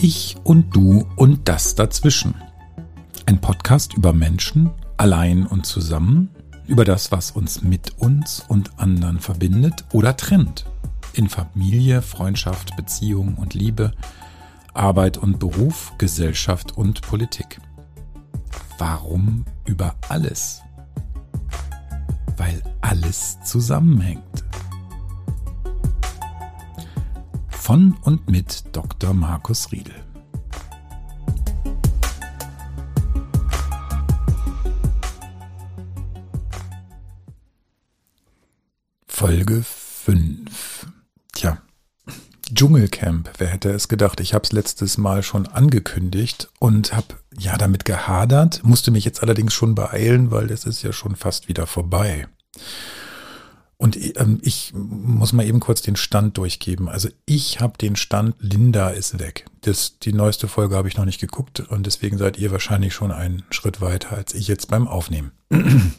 Ich und du und das dazwischen. Ein Podcast über Menschen, allein und zusammen, über das, was uns mit uns und anderen verbindet oder trennt. In Familie, Freundschaft, Beziehung und Liebe, Arbeit und Beruf, Gesellschaft und Politik. Warum über alles? Weil alles zusammenhängt. Von und mit Dr. Markus Riedel. Folge 5. Tja, Dschungelcamp, wer hätte es gedacht? Ich habe es letztes Mal schon angekündigt und habe ja damit gehadert, musste mich jetzt allerdings schon beeilen, weil es ist ja schon fast wieder vorbei. Und ähm, ich muss mal eben kurz den Stand durchgeben. Also ich habe den Stand, Linda ist weg. Das, die neueste Folge habe ich noch nicht geguckt und deswegen seid ihr wahrscheinlich schon einen Schritt weiter als ich jetzt beim Aufnehmen.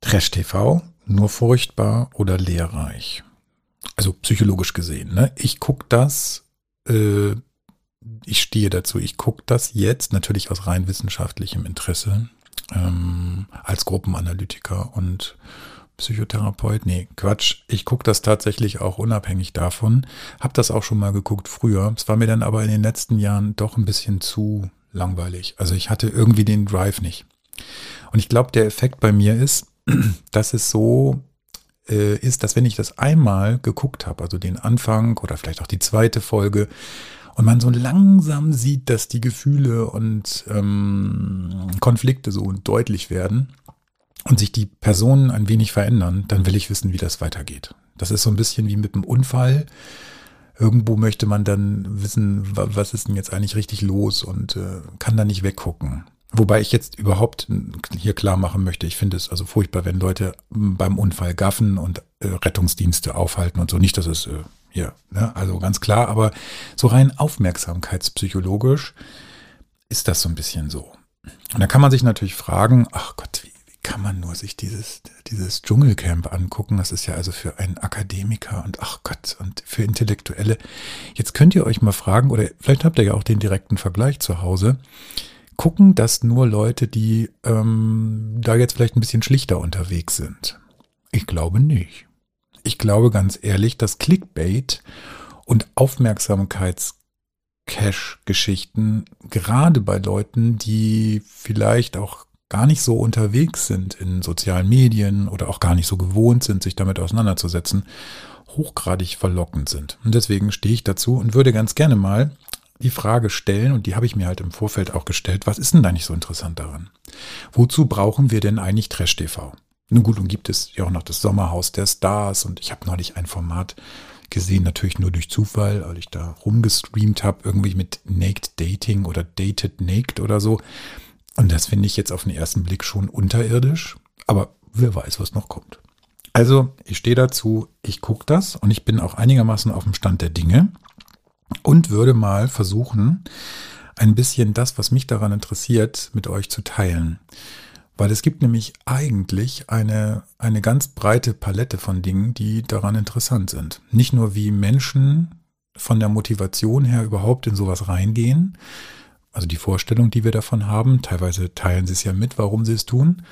Trash TV, nur furchtbar oder lehrreich. Also psychologisch gesehen. Ne? Ich gucke das, äh, ich stehe dazu, ich gucke das jetzt natürlich aus rein wissenschaftlichem Interesse ähm, als Gruppenanalytiker und Psychotherapeut. Nee, Quatsch. Ich gucke das tatsächlich auch unabhängig davon. Hab das auch schon mal geguckt früher. Es war mir dann aber in den letzten Jahren doch ein bisschen zu langweilig. Also ich hatte irgendwie den Drive nicht. Und ich glaube, der Effekt bei mir ist, dass es so äh, ist, dass wenn ich das einmal geguckt habe, also den Anfang oder vielleicht auch die zweite Folge, und man so langsam sieht, dass die Gefühle und ähm, Konflikte so deutlich werden und sich die Personen ein wenig verändern, dann will ich wissen, wie das weitergeht. Das ist so ein bisschen wie mit einem Unfall. Irgendwo möchte man dann wissen, was ist denn jetzt eigentlich richtig los und äh, kann da nicht weggucken. Wobei ich jetzt überhaupt hier klar machen möchte, ich finde es also furchtbar, wenn Leute beim Unfall gaffen und äh, Rettungsdienste aufhalten und so. Nicht, dass es äh, hier, ne? also ganz klar, aber so rein aufmerksamkeitspsychologisch ist das so ein bisschen so. Und da kann man sich natürlich fragen, ach Gott, wie, wie kann man nur sich dieses, dieses Dschungelcamp angucken? Das ist ja also für einen Akademiker und ach Gott, und für Intellektuelle. Jetzt könnt ihr euch mal fragen, oder vielleicht habt ihr ja auch den direkten Vergleich zu Hause. Gucken das nur Leute, die ähm, da jetzt vielleicht ein bisschen schlichter unterwegs sind? Ich glaube nicht ich glaube ganz ehrlich, dass Clickbait und Aufmerksamkeits-Cash-Geschichten gerade bei Leuten, die vielleicht auch gar nicht so unterwegs sind in sozialen Medien oder auch gar nicht so gewohnt sind, sich damit auseinanderzusetzen, hochgradig verlockend sind. Und deswegen stehe ich dazu und würde ganz gerne mal die Frage stellen, und die habe ich mir halt im Vorfeld auch gestellt, was ist denn da nicht so interessant daran? Wozu brauchen wir denn eigentlich Trash-TV? Nun gut, und gibt es ja auch noch das Sommerhaus der Stars und ich habe neulich ein Format gesehen, natürlich nur durch Zufall, weil ich da rumgestreamt habe, irgendwie mit Naked Dating oder Dated Naked oder so. Und das finde ich jetzt auf den ersten Blick schon unterirdisch, aber wer weiß, was noch kommt. Also, ich stehe dazu, ich gucke das und ich bin auch einigermaßen auf dem Stand der Dinge und würde mal versuchen, ein bisschen das, was mich daran interessiert, mit euch zu teilen. Weil es gibt nämlich eigentlich eine, eine ganz breite Palette von Dingen, die daran interessant sind. Nicht nur wie Menschen von der Motivation her überhaupt in sowas reingehen, also die Vorstellung, die wir davon haben, teilweise teilen sie es ja mit, warum sie es tun,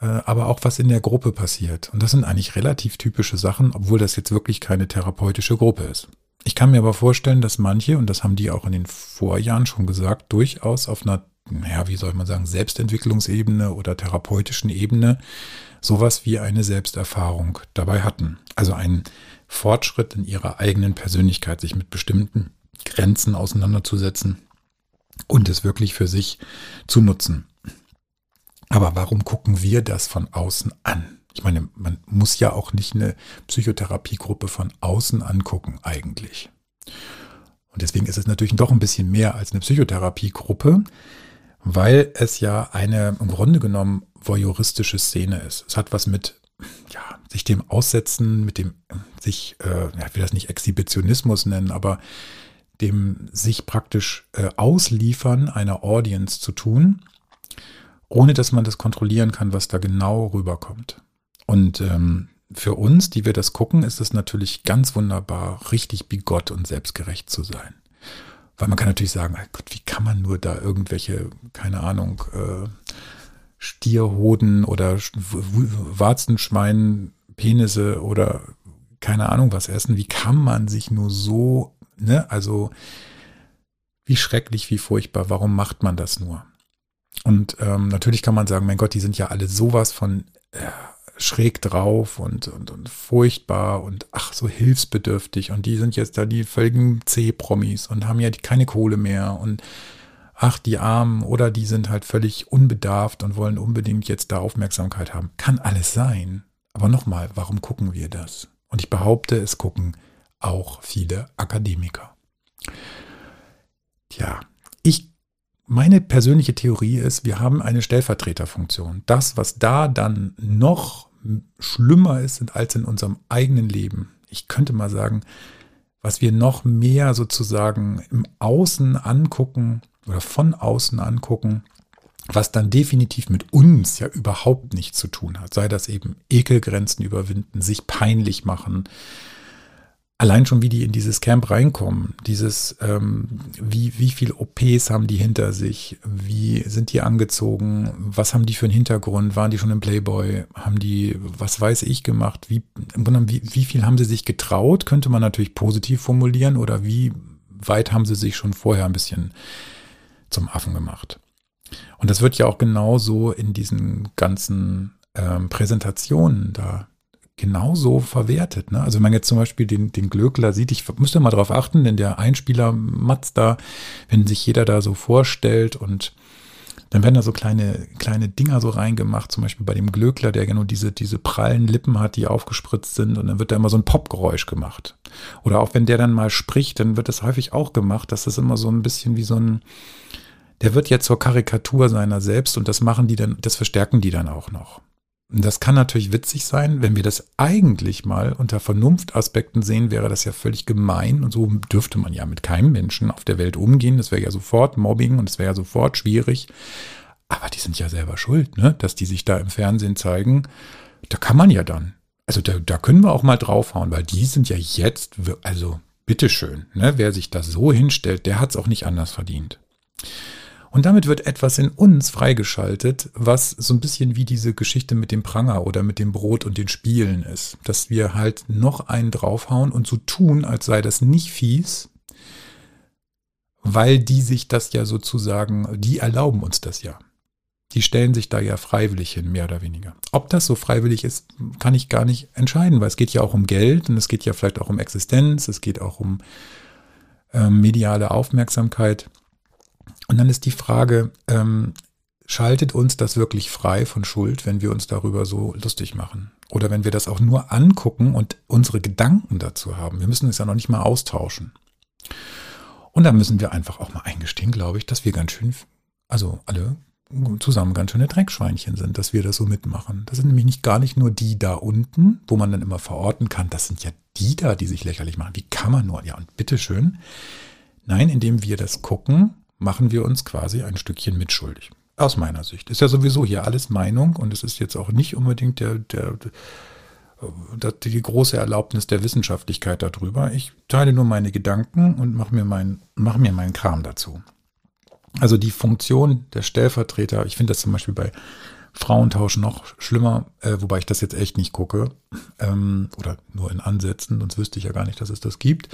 äh, aber auch was in der Gruppe passiert. Und das sind eigentlich relativ typische Sachen, obwohl das jetzt wirklich keine therapeutische Gruppe ist. Ich kann mir aber vorstellen, dass manche, und das haben die auch in den Vorjahren schon gesagt, durchaus auf einer ja, wie soll man sagen, Selbstentwicklungsebene oder therapeutischen Ebene sowas wie eine Selbsterfahrung dabei hatten. Also einen Fortschritt in ihrer eigenen Persönlichkeit, sich mit bestimmten Grenzen auseinanderzusetzen und es wirklich für sich zu nutzen. Aber warum gucken wir das von außen an? Ich meine, man muss ja auch nicht eine Psychotherapiegruppe von außen angucken eigentlich. Und deswegen ist es natürlich doch ein bisschen mehr als eine Psychotherapiegruppe, weil es ja eine im Grunde genommen voyeuristische Szene ist. Es hat was mit ja, sich dem Aussetzen, mit dem sich, äh, ja, ich will das nicht Exhibitionismus nennen, aber dem sich praktisch äh, ausliefern einer Audience zu tun, ohne dass man das kontrollieren kann, was da genau rüberkommt. Und ähm, für uns, die wir das gucken, ist es natürlich ganz wunderbar, richtig bigott und selbstgerecht zu sein. Weil man kann natürlich sagen, Gott, wie kann man nur da irgendwelche, keine Ahnung, äh, Stierhoden oder Warzenschwein, Penisse oder keine Ahnung was essen. Wie kann man sich nur so, ne, also wie schrecklich, wie furchtbar, warum macht man das nur? Und ähm, natürlich kann man sagen, mein Gott, die sind ja alle sowas von äh, schräg drauf und, und, und furchtbar und ach, so hilfsbedürftig. Und die sind jetzt da die völligen C-Promis und haben ja keine Kohle mehr und ach, die Armen oder die sind halt völlig unbedarft und wollen unbedingt jetzt da Aufmerksamkeit haben. Kann alles sein. Aber nochmal, warum gucken wir das? Und ich behaupte, es gucken auch viele Akademiker. Tja, ich, meine persönliche Theorie ist, wir haben eine Stellvertreterfunktion. Das, was da dann noch schlimmer ist als in unserem eigenen Leben. Ich könnte mal sagen, was wir noch mehr sozusagen im Außen angucken oder von außen angucken, was dann definitiv mit uns ja überhaupt nichts zu tun hat. Sei das eben Ekelgrenzen überwinden, sich peinlich machen. Allein schon, wie die in dieses Camp reinkommen, dieses, ähm, wie, wie viel OPs haben die hinter sich, wie sind die angezogen, was haben die für einen Hintergrund, waren die schon im Playboy, haben die, was weiß ich, gemacht, wie, wie, wie viel haben sie sich getraut, könnte man natürlich positiv formulieren, oder wie weit haben sie sich schon vorher ein bisschen zum Affen gemacht. Und das wird ja auch genauso in diesen ganzen ähm, Präsentationen da genauso verwertet. Ne? Also wenn man jetzt zum Beispiel den, den Glöckler sieht, ich müsste mal darauf achten, denn der Einspieler Matz da, wenn sich jeder da so vorstellt und dann werden da so kleine, kleine Dinger so reingemacht, zum Beispiel bei dem Glöckler, der genau diese, diese prallen Lippen hat, die aufgespritzt sind und dann wird da immer so ein Popgeräusch gemacht. Oder auch wenn der dann mal spricht, dann wird das häufig auch gemacht, dass das immer so ein bisschen wie so ein, der wird jetzt zur Karikatur seiner selbst und das machen die dann, das verstärken die dann auch noch. Das kann natürlich witzig sein, wenn wir das eigentlich mal unter Vernunftaspekten sehen, wäre das ja völlig gemein und so dürfte man ja mit keinem Menschen auf der Welt umgehen. Das wäre ja sofort Mobbing und es wäre ja sofort schwierig. Aber die sind ja selber schuld, ne? dass die sich da im Fernsehen zeigen. Da kann man ja dann. Also da, da können wir auch mal draufhauen, weil die sind ja jetzt, also bitteschön, ne? wer sich da so hinstellt, der hat es auch nicht anders verdient. Und damit wird etwas in uns freigeschaltet, was so ein bisschen wie diese Geschichte mit dem Pranger oder mit dem Brot und den Spielen ist. Dass wir halt noch einen draufhauen und so tun, als sei das nicht fies, weil die sich das ja sozusagen, die erlauben uns das ja. Die stellen sich da ja freiwillig hin, mehr oder weniger. Ob das so freiwillig ist, kann ich gar nicht entscheiden, weil es geht ja auch um Geld und es geht ja vielleicht auch um Existenz, es geht auch um äh, mediale Aufmerksamkeit. Und dann ist die Frage, ähm, schaltet uns das wirklich frei von Schuld, wenn wir uns darüber so lustig machen? Oder wenn wir das auch nur angucken und unsere Gedanken dazu haben? Wir müssen es ja noch nicht mal austauschen. Und da müssen wir einfach auch mal eingestehen, glaube ich, dass wir ganz schön, also alle zusammen ganz schöne Dreckschweinchen sind, dass wir das so mitmachen. Das sind nämlich nicht gar nicht nur die da unten, wo man dann immer verorten kann, das sind ja die da, die sich lächerlich machen. Wie kann man nur? Ja, und bitteschön. Nein, indem wir das gucken, machen wir uns quasi ein Stückchen mitschuldig. Aus meiner Sicht. Ist ja sowieso hier alles Meinung und es ist jetzt auch nicht unbedingt der, der, der die große Erlaubnis der Wissenschaftlichkeit darüber. Ich teile nur meine Gedanken und mache mir, mein, mach mir meinen Kram dazu. Also die Funktion der Stellvertreter, ich finde das zum Beispiel bei Frauentausch noch schlimmer, äh, wobei ich das jetzt echt nicht gucke ähm, oder nur in Ansätzen, sonst wüsste ich ja gar nicht, dass es das gibt.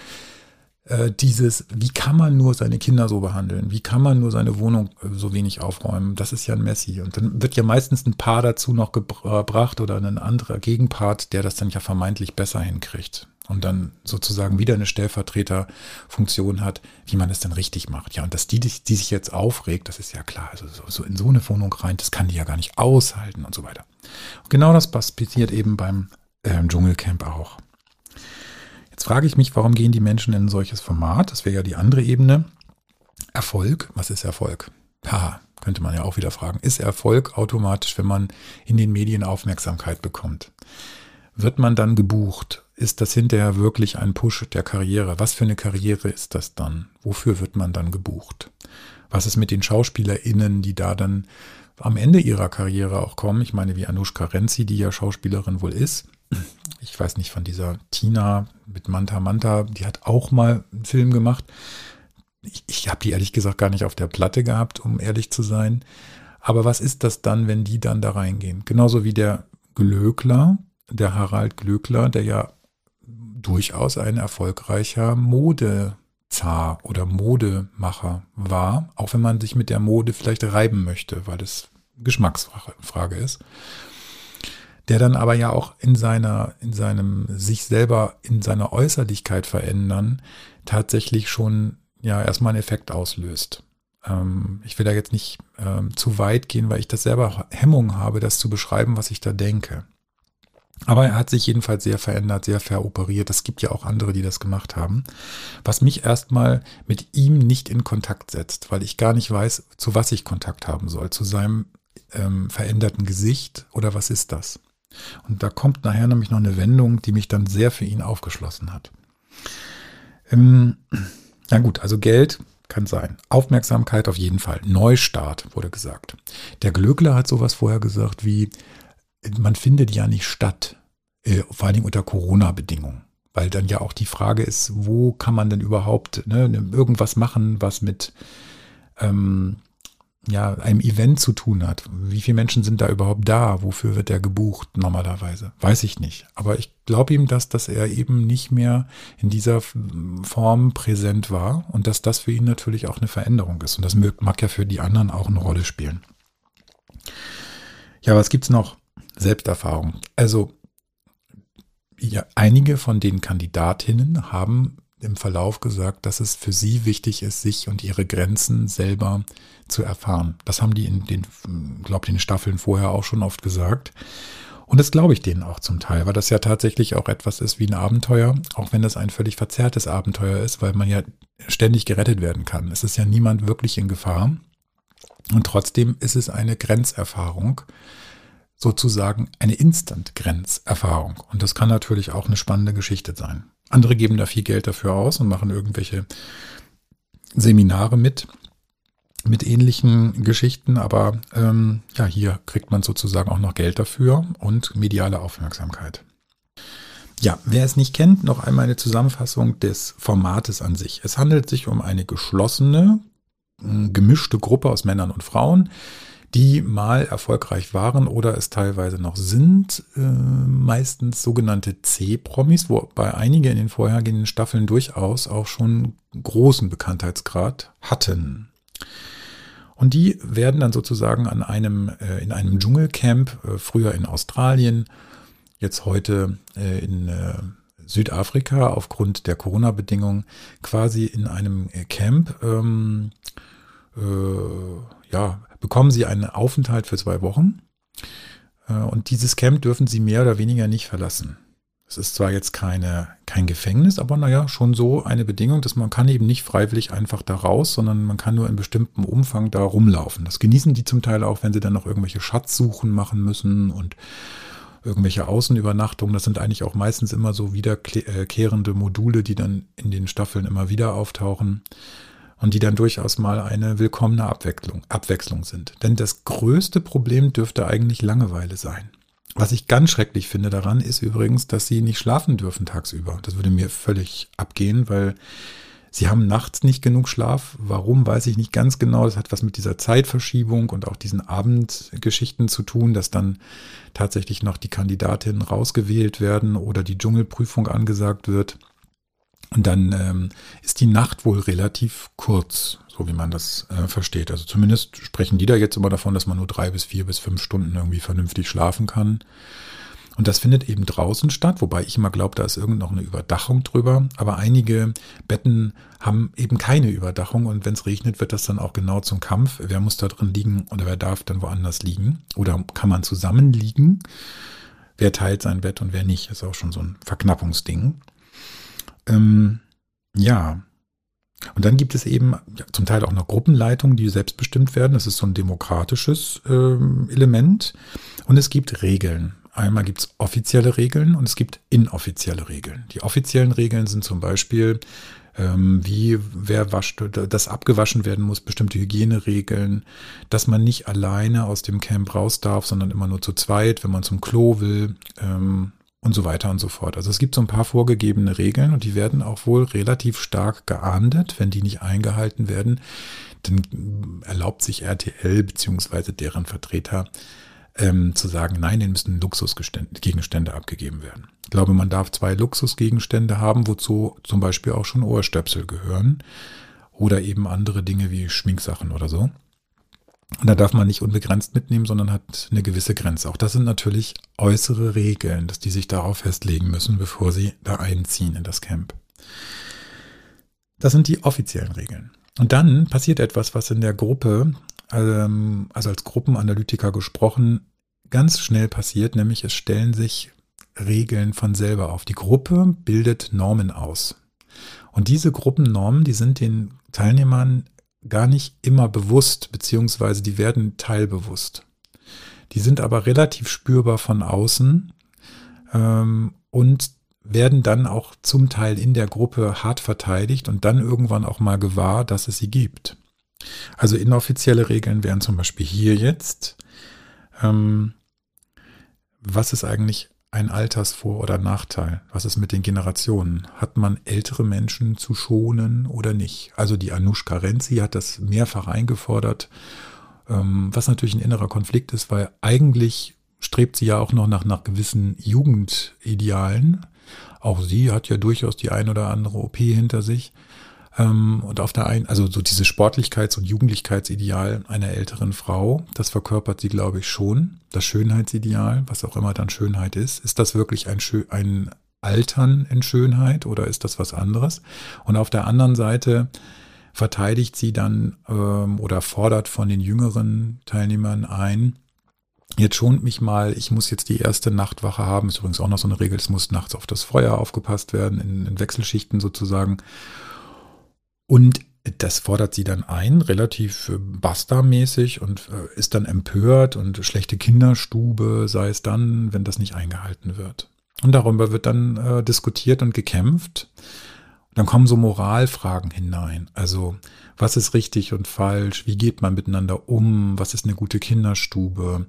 Äh, dieses, wie kann man nur seine Kinder so behandeln? Wie kann man nur seine Wohnung äh, so wenig aufräumen? Das ist ja ein Messi. Und dann wird ja meistens ein Paar dazu noch gebracht oder ein anderer Gegenpart, der das dann ja vermeintlich besser hinkriegt. Und dann sozusagen wieder eine Stellvertreterfunktion hat, wie man es denn richtig macht. Ja, und dass die, die sich jetzt aufregt, das ist ja klar. Also so, so in so eine Wohnung rein, das kann die ja gar nicht aushalten und so weiter. Und genau das passiert eben beim äh, Dschungelcamp auch. Jetzt frage ich mich, warum gehen die Menschen in ein solches Format? Das wäre ja die andere Ebene. Erfolg, was ist Erfolg? Ha, könnte man ja auch wieder fragen. Ist Erfolg automatisch, wenn man in den Medien Aufmerksamkeit bekommt? Wird man dann gebucht? Ist das hinterher wirklich ein Push der Karriere? Was für eine Karriere ist das dann? Wofür wird man dann gebucht? Was ist mit den SchauspielerInnen, die da dann am Ende ihrer Karriere auch kommen? Ich meine, wie Anushka Renzi, die ja Schauspielerin wohl ist, ich weiß nicht, von dieser Tina mit Manta Manta, die hat auch mal einen Film gemacht. Ich, ich habe die ehrlich gesagt gar nicht auf der Platte gehabt, um ehrlich zu sein. Aber was ist das dann, wenn die dann da reingehen? Genauso wie der Glöckler, der Harald Glöckler, der ja durchaus ein erfolgreicher Modezar oder Modemacher war, auch wenn man sich mit der Mode vielleicht reiben möchte, weil es Geschmacksfrage ist. Der dann aber ja auch in seiner, in seinem sich selber, in seiner Äußerlichkeit verändern, tatsächlich schon ja erstmal einen Effekt auslöst. Ähm, ich will da jetzt nicht ähm, zu weit gehen, weil ich das selber Hemmung habe, das zu beschreiben, was ich da denke. Aber er hat sich jedenfalls sehr verändert, sehr veroperiert. Es gibt ja auch andere, die das gemacht haben. Was mich erstmal mit ihm nicht in Kontakt setzt, weil ich gar nicht weiß, zu was ich Kontakt haben soll. Zu seinem ähm, veränderten Gesicht oder was ist das? Und da kommt nachher nämlich noch eine Wendung, die mich dann sehr für ihn aufgeschlossen hat. Ähm, ja gut, also Geld kann sein. Aufmerksamkeit auf jeden Fall. Neustart wurde gesagt. Der Glöckler hat sowas vorher gesagt wie, man findet ja nicht statt, äh, vor Dingen unter Corona-Bedingungen. Weil dann ja auch die Frage ist, wo kann man denn überhaupt ne, irgendwas machen, was mit ähm, ja, einem Event zu tun hat. Wie viele Menschen sind da überhaupt da? Wofür wird der gebucht normalerweise? Weiß ich nicht. Aber ich glaube ihm, dass, dass er eben nicht mehr in dieser Form präsent war und dass das für ihn natürlich auch eine Veränderung ist. Und das mag ja für die anderen auch eine Rolle spielen. Ja, was gibt's noch? Selbsterfahrung. Also ja, einige von den Kandidatinnen haben im Verlauf gesagt, dass es für sie wichtig ist, sich und ihre Grenzen selber zu erfahren. Das haben die in den, glaube den Staffeln vorher auch schon oft gesagt. Und das glaube ich denen auch zum Teil, weil das ja tatsächlich auch etwas ist wie ein Abenteuer, auch wenn das ein völlig verzerrtes Abenteuer ist, weil man ja ständig gerettet werden kann. Es ist ja niemand wirklich in Gefahr. Und trotzdem ist es eine Grenzerfahrung, sozusagen eine Instant-Grenzerfahrung. Und das kann natürlich auch eine spannende Geschichte sein. Andere geben da viel Geld dafür aus und machen irgendwelche Seminare mit, mit ähnlichen Geschichten. Aber ähm, ja, hier kriegt man sozusagen auch noch Geld dafür und mediale Aufmerksamkeit. Ja, wer es nicht kennt, noch einmal eine Zusammenfassung des Formates an sich. Es handelt sich um eine geschlossene, gemischte Gruppe aus Männern und Frauen, die mal erfolgreich waren oder es teilweise noch sind, äh, meistens sogenannte C-Promis, wobei einige in den vorhergehenden Staffeln durchaus auch schon großen Bekanntheitsgrad hatten. Und die werden dann sozusagen an einem, äh, in einem Dschungelcamp, äh, früher in Australien, jetzt heute äh, in äh, Südafrika aufgrund der Corona-Bedingungen, quasi in einem äh, Camp, ähm, ja, bekommen sie einen Aufenthalt für zwei Wochen. Äh, und dieses Camp dürfen sie mehr oder weniger nicht verlassen. Es ist zwar jetzt keine, kein Gefängnis, aber naja, schon so eine Bedingung, dass man kann eben nicht freiwillig einfach da raus, sondern man kann nur in bestimmtem Umfang da rumlaufen. Das genießen die zum Teil auch, wenn sie dann noch irgendwelche Schatzsuchen machen müssen und irgendwelche Außenübernachtungen. Das sind eigentlich auch meistens immer so wiederkehrende Module, die dann in den Staffeln immer wieder auftauchen und die dann durchaus mal eine willkommene Abwechslung, Abwechslung sind. Denn das größte Problem dürfte eigentlich Langeweile sein. Was ich ganz schrecklich finde daran, ist übrigens, dass sie nicht schlafen dürfen tagsüber. Das würde mir völlig abgehen, weil sie haben nachts nicht genug Schlaf. Warum, weiß ich nicht ganz genau. Das hat was mit dieser Zeitverschiebung und auch diesen Abendgeschichten zu tun, dass dann tatsächlich noch die Kandidatinnen rausgewählt werden oder die Dschungelprüfung angesagt wird. Und dann ähm, ist die Nacht wohl relativ kurz, so wie man das äh, versteht. Also zumindest sprechen die da jetzt immer davon, dass man nur drei bis vier bis fünf Stunden irgendwie vernünftig schlafen kann. Und das findet eben draußen statt, wobei ich immer glaube, da ist irgend noch eine Überdachung drüber. Aber einige Betten haben eben keine Überdachung und wenn es regnet, wird das dann auch genau zum Kampf. Wer muss da drin liegen oder wer darf dann woanders liegen? Oder kann man zusammen liegen? Wer teilt sein Bett und wer nicht? Ist auch schon so ein Verknappungsding. Ähm, ja. Und dann gibt es eben ja, zum Teil auch noch Gruppenleitungen, die selbstbestimmt werden. Das ist so ein demokratisches ähm, Element. Und es gibt Regeln. Einmal gibt es offizielle Regeln und es gibt inoffizielle Regeln. Die offiziellen Regeln sind zum Beispiel, ähm, wie wer wascht, dass abgewaschen werden muss, bestimmte Hygieneregeln, dass man nicht alleine aus dem Camp raus darf, sondern immer nur zu zweit, wenn man zum Klo will. Ähm, und so weiter und so fort. Also es gibt so ein paar vorgegebene Regeln und die werden auch wohl relativ stark geahndet. Wenn die nicht eingehalten werden, dann erlaubt sich RTL beziehungsweise deren Vertreter ähm, zu sagen, nein, denen müssen Luxusgegenstände abgegeben werden. Ich glaube, man darf zwei Luxusgegenstände haben, wozu zum Beispiel auch schon Ohrstöpsel gehören oder eben andere Dinge wie Schminksachen oder so. Und da darf man nicht unbegrenzt mitnehmen, sondern hat eine gewisse Grenze. Auch das sind natürlich äußere Regeln, dass die sich darauf festlegen müssen, bevor sie da einziehen in das Camp. Das sind die offiziellen Regeln. Und dann passiert etwas, was in der Gruppe, ähm, also als Gruppenanalytiker gesprochen, ganz schnell passiert, nämlich es stellen sich Regeln von selber auf. Die Gruppe bildet Normen aus. Und diese Gruppennormen, die sind den Teilnehmern gar nicht immer bewusst, beziehungsweise die werden teilbewusst. Die sind aber relativ spürbar von außen ähm, und werden dann auch zum Teil in der Gruppe hart verteidigt und dann irgendwann auch mal gewahr, dass es sie gibt. Also inoffizielle Regeln wären zum Beispiel hier jetzt, ähm, was ist eigentlich ein Altersvor- oder Nachteil? Was ist mit den Generationen? Hat man ältere Menschen zu schonen oder nicht? Also die Anushka Renzi hat das mehrfach eingefordert, ähm, was natürlich ein innerer Konflikt ist, weil eigentlich strebt sie ja auch noch nach, nach gewissen Jugendidealen. Auch sie hat ja durchaus die ein oder andere OP hinter sich. Ähm, und auf der einen, also so dieses Sportlichkeits- und Jugendlichkeitsideal einer älteren Frau, das verkörpert sie, glaube ich, schon. Das Schönheitsideal, was auch immer dann Schönheit ist. Ist das wirklich ein, ein Altern in Schönheit oder ist das was anderes? Und auf der anderen Seite verteidigt sie dann ähm, oder fordert von den jüngeren Teilnehmern ein, Jetzt schont mich mal, ich muss jetzt die erste Nachtwache haben. Ist übrigens auch noch so eine Regel, es muss nachts auf das Feuer aufgepasst werden, in, in Wechselschichten sozusagen. Und das fordert sie dann ein, relativ äh, Basta-mäßig und äh, ist dann empört und schlechte Kinderstube sei es dann, wenn das nicht eingehalten wird. Und darüber wird dann äh, diskutiert und gekämpft. Dann kommen so Moralfragen hinein. Also, was ist richtig und falsch? Wie geht man miteinander um? Was ist eine gute Kinderstube?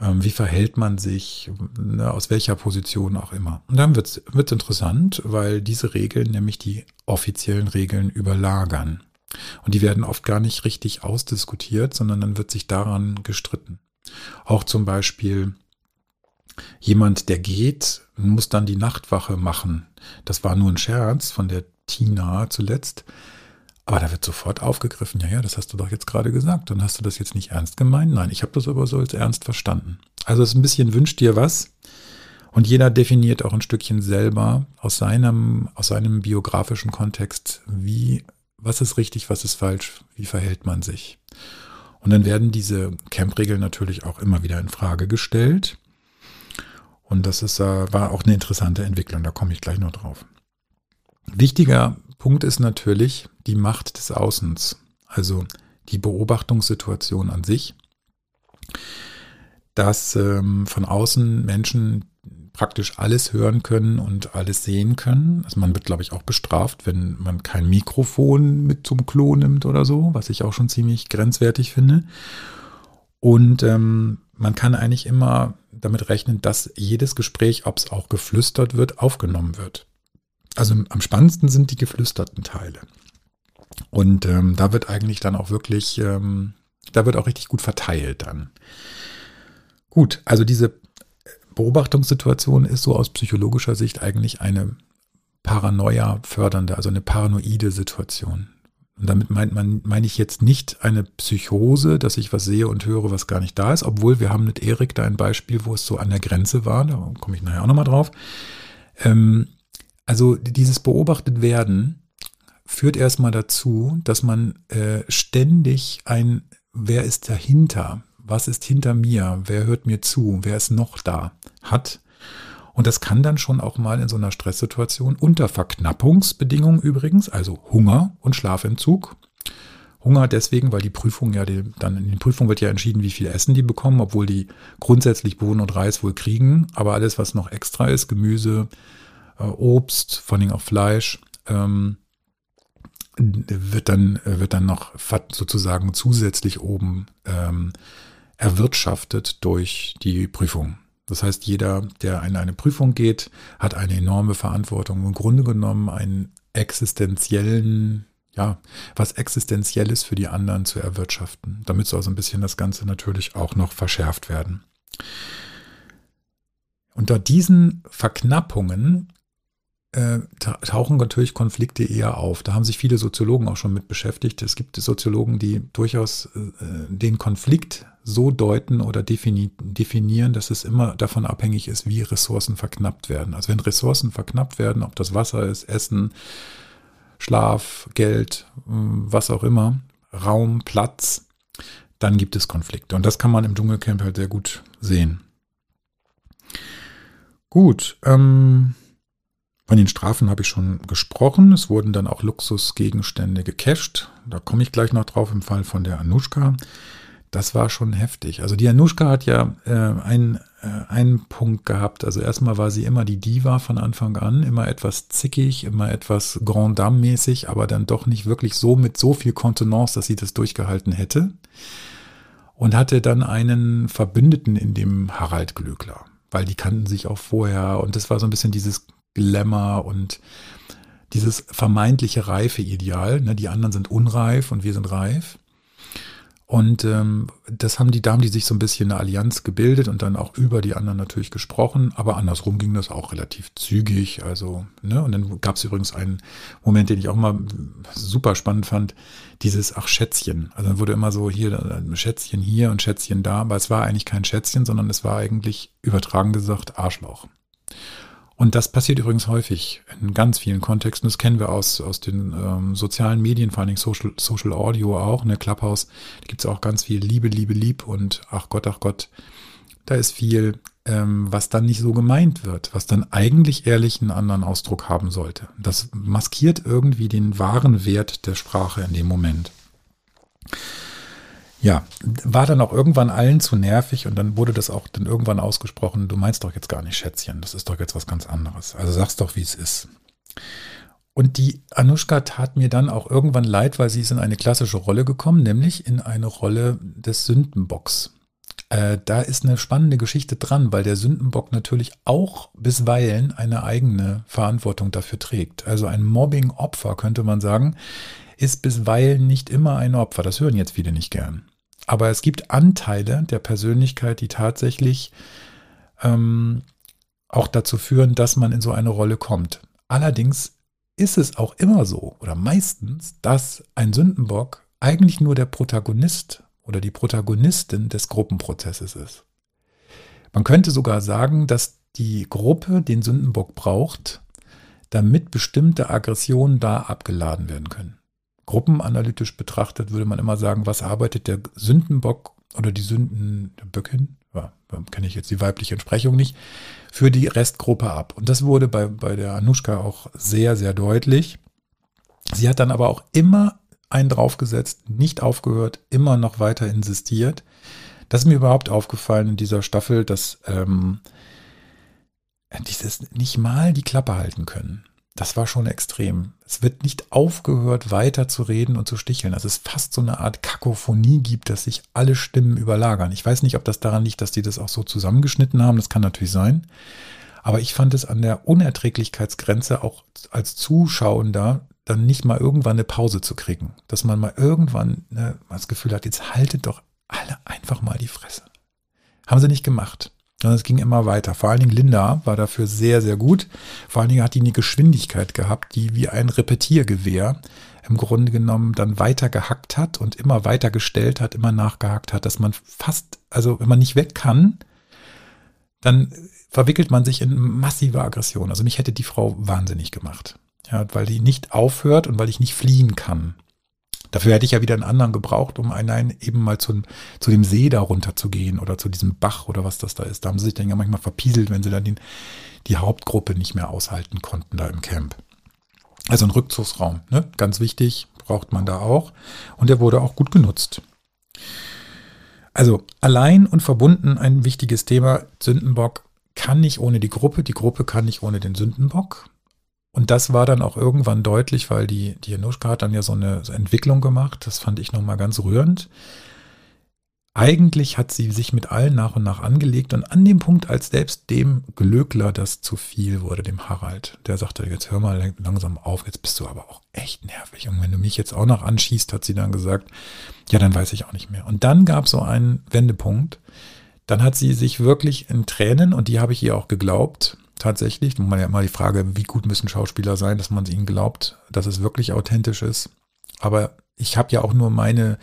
Ähm, wie verhält man sich, ne, aus welcher Position auch immer. Und dann wird es interessant, weil diese Regeln nämlich die offiziellen Regeln überlagern. Und die werden oft gar nicht richtig ausdiskutiert, sondern dann wird sich daran gestritten. Auch zum Beispiel jemand, der geht, muss dann die Nachtwache machen. Das war nur ein Scherz von der Tina zuletzt. Aber da wird sofort aufgegriffen, ja, ja, das hast du doch jetzt gerade gesagt. Dann hast du das jetzt nicht ernst gemeint? Nein, ich habe das aber so als ernst verstanden. Also es ist ein bisschen wünscht dir was. Und jeder definiert auch ein Stückchen selber aus seinem, aus seinem biografischen Kontext, wie, was ist richtig, was ist falsch, wie verhält man sich. Und dann werden diese Camp-Regeln natürlich auch immer wieder in Frage gestellt. Und das ist, äh, war auch eine interessante Entwicklung, da komme ich gleich noch drauf. Wichtiger Punkt ist natürlich die Macht des Außens, also die Beobachtungssituation an sich, dass ähm, von außen Menschen praktisch alles hören können und alles sehen können. Also man wird, glaube ich, auch bestraft, wenn man kein Mikrofon mit zum Klo nimmt oder so, was ich auch schon ziemlich grenzwertig finde. Und ähm, man kann eigentlich immer damit rechnen, dass jedes Gespräch, ob es auch geflüstert wird, aufgenommen wird. Also am spannendsten sind die geflüsterten Teile. Und ähm, da wird eigentlich dann auch wirklich, ähm, da wird auch richtig gut verteilt dann. Gut, also diese Beobachtungssituation ist so aus psychologischer Sicht eigentlich eine Paranoia fördernde, also eine paranoide Situation. Und damit meint man, meine ich jetzt nicht eine Psychose, dass ich was sehe und höre, was gar nicht da ist, obwohl wir haben mit Erik da ein Beispiel, wo es so an der Grenze war, da komme ich nachher auch nochmal drauf. Ähm, also dieses beobachtet werden führt erstmal dazu, dass man äh, ständig ein, wer ist dahinter, was ist hinter mir, wer hört mir zu, wer ist noch da, hat. Und das kann dann schon auch mal in so einer Stresssituation unter Verknappungsbedingungen übrigens, also Hunger und Schlafentzug. Hunger deswegen, weil die Prüfung ja, die, dann in den Prüfungen wird ja entschieden, wie viel Essen die bekommen, obwohl die grundsätzlich Bohnen und Reis wohl kriegen. Aber alles, was noch extra ist, Gemüse, Obst, vor allem auch Fleisch, ähm, wird dann, wird dann noch sozusagen zusätzlich oben ähm, erwirtschaftet durch die Prüfung. Das heißt, jeder, der in eine Prüfung geht, hat eine enorme Verantwortung. Im Grunde genommen einen existenziellen, ja, was Existenzielles für die anderen zu erwirtschaften. Damit soll so ein bisschen das Ganze natürlich auch noch verschärft werden. Unter diesen Verknappungen äh, tauchen natürlich Konflikte eher auf. Da haben sich viele Soziologen auch schon mit beschäftigt. Es gibt Soziologen, die durchaus äh, den Konflikt so deuten oder defini definieren, dass es immer davon abhängig ist, wie Ressourcen verknappt werden. Also wenn Ressourcen verknappt werden, ob das Wasser ist, Essen, Schlaf, Geld, was auch immer, Raum, Platz, dann gibt es Konflikte. Und das kann man im Dschungelcamp halt sehr gut sehen. Gut, ähm, von den Strafen habe ich schon gesprochen. Es wurden dann auch Luxusgegenstände gecached. Da komme ich gleich noch drauf im Fall von der Anushka. Das war schon heftig. Also die Anushka hat ja äh, einen, äh, einen Punkt gehabt. Also erstmal war sie immer die Diva von Anfang an, immer etwas zickig, immer etwas Grand Dame-mäßig, aber dann doch nicht wirklich so mit so viel Kontenance, dass sie das durchgehalten hätte. Und hatte dann einen Verbündeten in dem Harald Glöckler, weil die kannten sich auch vorher und das war so ein bisschen dieses Glamour und dieses vermeintliche reife Ideal. Ne? Die anderen sind unreif und wir sind reif. Und ähm, das haben die Damen, die sich so ein bisschen eine Allianz gebildet und dann auch über die anderen natürlich gesprochen. Aber andersrum ging das auch relativ zügig. Also, ne, und dann gab es übrigens einen Moment, den ich auch mal super spannend fand, dieses Ach Schätzchen. Also dann wurde immer so hier Schätzchen hier und Schätzchen da, aber es war eigentlich kein Schätzchen, sondern es war eigentlich übertragen gesagt Arschloch. Und das passiert übrigens häufig in ganz vielen Kontexten. Das kennen wir aus, aus den ähm, sozialen Medien, vor allen Dingen Social, Social Audio auch, ne, Clubhouse. Da gibt es auch ganz viel Liebe, Liebe, Lieb und ach Gott, ach Gott. Da ist viel, ähm, was dann nicht so gemeint wird, was dann eigentlich ehrlich einen anderen Ausdruck haben sollte. Das maskiert irgendwie den wahren Wert der Sprache in dem Moment. Ja, war dann auch irgendwann allen zu nervig und dann wurde das auch dann irgendwann ausgesprochen, du meinst doch jetzt gar nicht Schätzchen, das ist doch jetzt was ganz anderes. Also sag's doch, wie es ist. Und die Anushka tat mir dann auch irgendwann leid, weil sie ist in eine klassische Rolle gekommen, nämlich in eine Rolle des Sündenbocks. Äh, da ist eine spannende Geschichte dran, weil der Sündenbock natürlich auch bisweilen eine eigene Verantwortung dafür trägt. Also ein Mobbing-Opfer, könnte man sagen, ist bisweilen nicht immer ein Opfer. Das hören jetzt viele nicht gern. Aber es gibt Anteile der Persönlichkeit, die tatsächlich ähm, auch dazu führen, dass man in so eine Rolle kommt. Allerdings ist es auch immer so oder meistens, dass ein Sündenbock eigentlich nur der Protagonist oder die Protagonistin des Gruppenprozesses ist. Man könnte sogar sagen, dass die Gruppe den Sündenbock braucht, damit bestimmte Aggressionen da abgeladen werden können gruppenanalytisch betrachtet, würde man immer sagen, was arbeitet der Sündenbock oder die Sündenböckin, ja, kenne ich jetzt die weibliche Entsprechung nicht, für die Restgruppe ab. Und das wurde bei, bei der Anushka auch sehr, sehr deutlich. Sie hat dann aber auch immer einen draufgesetzt, nicht aufgehört, immer noch weiter insistiert. Das ist mir überhaupt aufgefallen in dieser Staffel, dass ähm, dieses nicht mal die Klappe halten können das war schon extrem. Es wird nicht aufgehört, weiter zu reden und zu sticheln. Dass es fast so eine Art Kakophonie gibt, dass sich alle Stimmen überlagern. Ich weiß nicht, ob das daran liegt, dass die das auch so zusammengeschnitten haben. Das kann natürlich sein. Aber ich fand es an der Unerträglichkeitsgrenze auch als Zuschauender dann nicht mal irgendwann eine Pause zu kriegen. Dass man mal irgendwann ne, das Gefühl hat, jetzt haltet doch alle einfach mal die Fresse. Haben sie nicht gemacht. Und es ging immer weiter. Vor allen Dingen Linda war dafür sehr, sehr gut. Vor allen Dingen hat die eine Geschwindigkeit gehabt, die wie ein Repetiergewehr im Grunde genommen dann weiter gehackt hat und immer weiter gestellt hat, immer nachgehackt hat, dass man fast, also wenn man nicht weg kann, dann verwickelt man sich in massive Aggression. Also mich hätte die Frau wahnsinnig gemacht. Ja, weil die nicht aufhört und weil ich nicht fliehen kann. Dafür hätte ich ja wieder einen anderen gebraucht, um allein eben mal zu, zu dem See da runter zu gehen oder zu diesem Bach oder was das da ist. Da haben sie sich dann ja manchmal verpieselt, wenn sie dann den, die Hauptgruppe nicht mehr aushalten konnten da im Camp. Also ein Rückzugsraum, ne? ganz wichtig, braucht man da auch. Und der wurde auch gut genutzt. Also allein und verbunden ein wichtiges Thema. Sündenbock kann nicht ohne die Gruppe, die Gruppe kann nicht ohne den Sündenbock. Und das war dann auch irgendwann deutlich, weil die, die Januschka hat dann ja so eine Entwicklung gemacht. Das fand ich nochmal ganz rührend. eigentlich hat sie sich mit allen nach und nach angelegt und an dem Punkt, als selbst dem Glöckler das zu viel wurde, dem Harald, der sagte, jetzt hör mal langsam auf, jetzt bist du aber auch echt nervig. Und wenn du mich jetzt auch noch anschießt, hat sie dann gesagt, ja, dann weiß ich auch nicht mehr. Und dann gab es so einen Wendepunkt. Dann hat sie sich wirklich in Tränen, und die habe ich ihr auch geglaubt, tatsächlich, man ja immer die Frage, wie gut müssen Schauspieler sein, dass man ihnen glaubt, dass es wirklich authentisch ist. Aber ich habe ja auch nur meine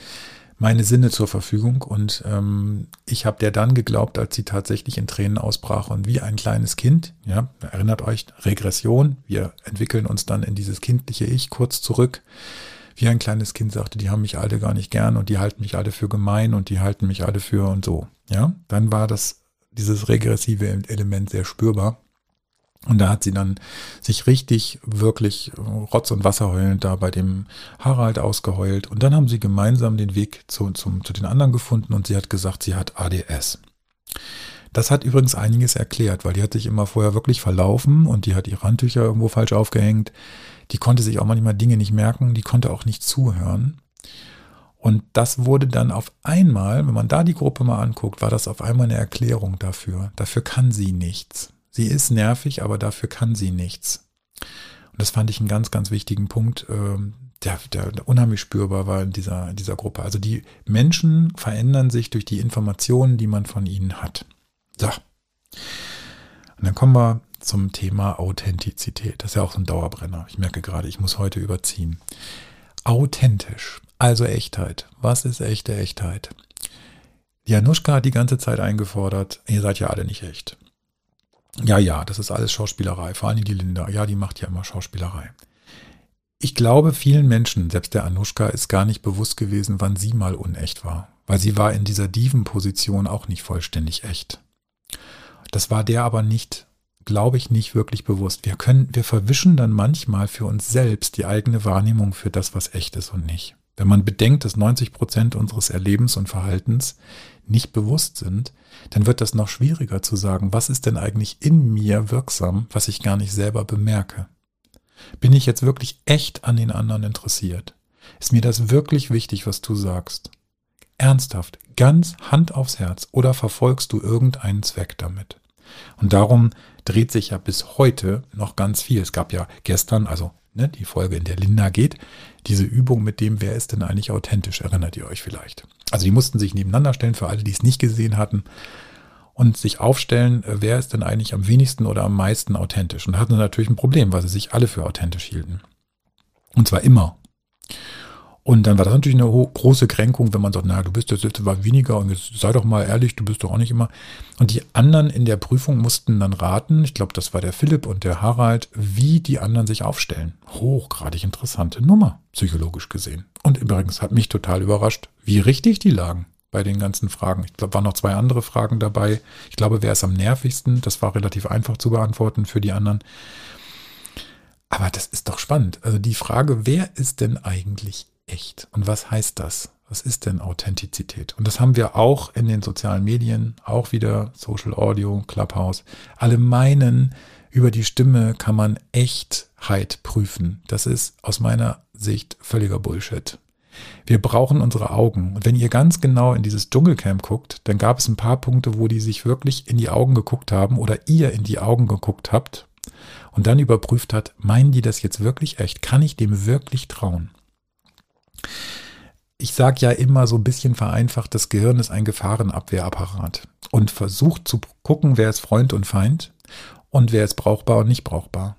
meine Sinne zur Verfügung. Und ähm, ich habe der dann geglaubt, als sie tatsächlich in Tränen ausbrach und wie ein kleines Kind, ja, erinnert euch, Regression, wir entwickeln uns dann in dieses kindliche Ich kurz zurück. Wie ein kleines Kind sagte, die haben mich alle gar nicht gern und die halten mich alle für gemein und die halten mich alle für und so. Ja, dann war das, dieses regressive Element sehr spürbar. Und da hat sie dann sich richtig, wirklich Rotz und Wasser heulend da bei dem Harald ausgeheult. Und dann haben sie gemeinsam den Weg zu, zum, zu den anderen gefunden und sie hat gesagt, sie hat ADS. Das hat übrigens einiges erklärt, weil die hat sich immer vorher wirklich verlaufen und die hat ihre Handtücher irgendwo falsch aufgehängt. Die konnte sich auch manchmal Dinge nicht merken, die konnte auch nicht zuhören. Und das wurde dann auf einmal, wenn man da die Gruppe mal anguckt, war das auf einmal eine Erklärung dafür. Dafür kann sie nichts. Sie ist nervig, aber dafür kann sie nichts. Und das fand ich einen ganz, ganz wichtigen Punkt, ähm, der, der, der unheimlich spürbar war in dieser, in dieser Gruppe. Also die Menschen verändern sich durch die Informationen, die man von ihnen hat. So. Und dann kommen wir zum Thema Authentizität. Das ist ja auch so ein Dauerbrenner. Ich merke gerade, ich muss heute überziehen. Authentisch, also Echtheit. Was ist echte Echtheit? Januszka hat die ganze Zeit eingefordert, ihr seid ja alle nicht echt. Ja, ja, das ist alles Schauspielerei. Vor allem die Linda. Ja, die macht ja immer Schauspielerei. Ich glaube, vielen Menschen, selbst der Anushka, ist gar nicht bewusst gewesen, wann sie mal unecht war. Weil sie war in dieser Diven-Position auch nicht vollständig echt. Das war der aber nicht, glaube ich, nicht wirklich bewusst. Wir können, wir verwischen dann manchmal für uns selbst die eigene Wahrnehmung für das, was echt ist und nicht. Wenn man bedenkt, dass 90 Prozent unseres Erlebens und Verhaltens nicht bewusst sind, dann wird das noch schwieriger zu sagen, was ist denn eigentlich in mir wirksam, was ich gar nicht selber bemerke. Bin ich jetzt wirklich echt an den anderen interessiert? Ist mir das wirklich wichtig, was du sagst? Ernsthaft, ganz Hand aufs Herz oder verfolgst du irgendeinen Zweck damit? Und darum dreht sich ja bis heute noch ganz viel. Es gab ja gestern, also ne, die Folge, in der Linda geht, diese Übung mit dem, wer ist denn eigentlich authentisch, erinnert ihr euch vielleicht. Also die mussten sich nebeneinander stellen, für alle, die es nicht gesehen hatten, und sich aufstellen, äh, wer ist denn eigentlich am wenigsten oder am meisten authentisch. Und hatten natürlich ein Problem, weil sie sich alle für authentisch hielten. Und zwar immer. Und dann war das natürlich eine große Kränkung, wenn man sagt, na, du bist jetzt, war weniger und jetzt sei doch mal ehrlich, du bist doch auch nicht immer. Und die anderen in der Prüfung mussten dann raten, ich glaube, das war der Philipp und der Harald, wie die anderen sich aufstellen. Hochgradig interessante Nummer, psychologisch gesehen. Und übrigens hat mich total überrascht, wie richtig die lagen bei den ganzen Fragen. Ich glaube, waren noch zwei andere Fragen dabei. Ich glaube, wer ist am nervigsten? Das war relativ einfach zu beantworten für die anderen. Aber das ist doch spannend. Also die Frage, wer ist denn eigentlich echt. Und was heißt das? Was ist denn Authentizität? Und das haben wir auch in den sozialen Medien, auch wieder Social Audio, Clubhouse. Alle meinen, über die Stimme kann man Echtheit prüfen. Das ist aus meiner Sicht völliger Bullshit. Wir brauchen unsere Augen. Und wenn ihr ganz genau in dieses Dschungelcamp guckt, dann gab es ein paar Punkte, wo die sich wirklich in die Augen geguckt haben oder ihr in die Augen geguckt habt und dann überprüft hat, meinen die das jetzt wirklich echt? Kann ich dem wirklich trauen? Ich sage ja immer so ein bisschen vereinfacht, das Gehirn ist ein Gefahrenabwehrapparat und versucht zu gucken, wer ist Freund und Feind und wer ist brauchbar und nicht brauchbar.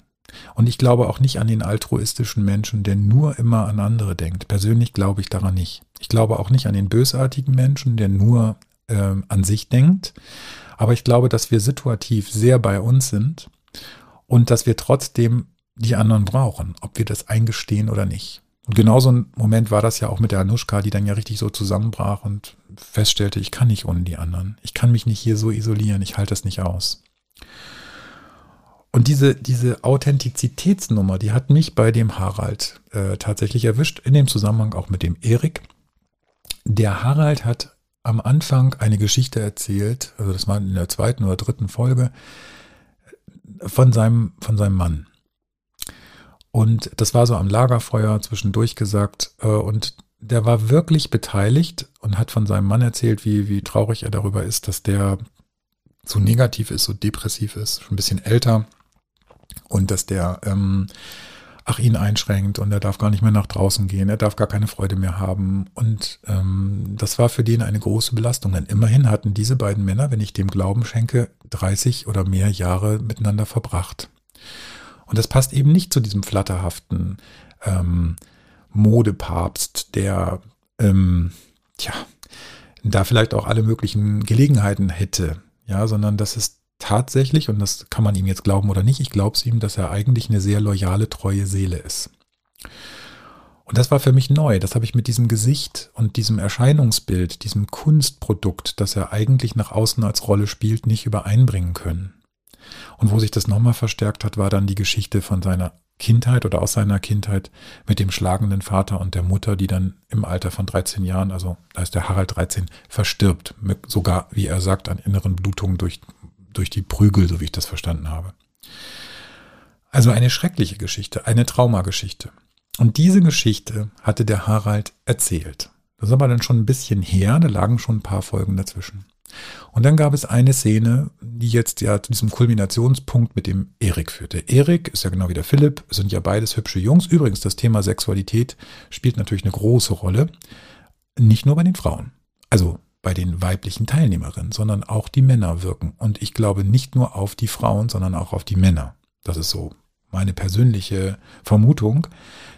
Und ich glaube auch nicht an den altruistischen Menschen, der nur immer an andere denkt. Persönlich glaube ich daran nicht. Ich glaube auch nicht an den bösartigen Menschen, der nur äh, an sich denkt. Aber ich glaube, dass wir situativ sehr bei uns sind und dass wir trotzdem die anderen brauchen, ob wir das eingestehen oder nicht. Und genauso ein Moment war das ja auch mit der Anushka, die dann ja richtig so zusammenbrach und feststellte, ich kann nicht ohne die anderen. Ich kann mich nicht hier so isolieren, ich halte das nicht aus. Und diese, diese Authentizitätsnummer, die hat mich bei dem Harald äh, tatsächlich erwischt, in dem Zusammenhang auch mit dem Erik. Der Harald hat am Anfang eine Geschichte erzählt, also das war in der zweiten oder dritten Folge, von seinem, von seinem Mann. Und das war so am Lagerfeuer zwischendurch gesagt. Äh, und der war wirklich beteiligt und hat von seinem Mann erzählt, wie, wie traurig er darüber ist, dass der so negativ ist, so depressiv ist, schon ein bisschen älter und dass der ähm, ach ihn einschränkt und er darf gar nicht mehr nach draußen gehen, er darf gar keine Freude mehr haben. Und ähm, das war für den eine große Belastung. Denn immerhin hatten diese beiden Männer, wenn ich dem Glauben schenke, 30 oder mehr Jahre miteinander verbracht. Und das passt eben nicht zu diesem flatterhaften ähm, Modepapst, der ähm, tja, da vielleicht auch alle möglichen Gelegenheiten hätte, ja, sondern das ist tatsächlich, und das kann man ihm jetzt glauben oder nicht, ich glaube es ihm, dass er eigentlich eine sehr loyale, treue Seele ist. Und das war für mich neu. Das habe ich mit diesem Gesicht und diesem Erscheinungsbild, diesem Kunstprodukt, das er eigentlich nach außen als Rolle spielt, nicht übereinbringen können. Und wo sich das nochmal verstärkt hat, war dann die Geschichte von seiner Kindheit oder aus seiner Kindheit mit dem schlagenden Vater und der Mutter, die dann im Alter von 13 Jahren, also da ist der Harald 13, verstirbt. Sogar, wie er sagt, an inneren Blutungen durch durch die Prügel, so wie ich das verstanden habe. Also eine schreckliche Geschichte, eine Traumageschichte. Und diese Geschichte hatte der Harald erzählt. Das ist aber dann schon ein bisschen her, da lagen schon ein paar Folgen dazwischen. Und dann gab es eine Szene, die jetzt ja zu diesem Kulminationspunkt mit dem Erik führte. Erik ist ja genau wie der Philipp, sind ja beides hübsche Jungs. Übrigens, das Thema Sexualität spielt natürlich eine große Rolle. Nicht nur bei den Frauen. Also bei den weiblichen Teilnehmerinnen, sondern auch die Männer wirken. Und ich glaube nicht nur auf die Frauen, sondern auch auf die Männer. Das ist so meine persönliche Vermutung.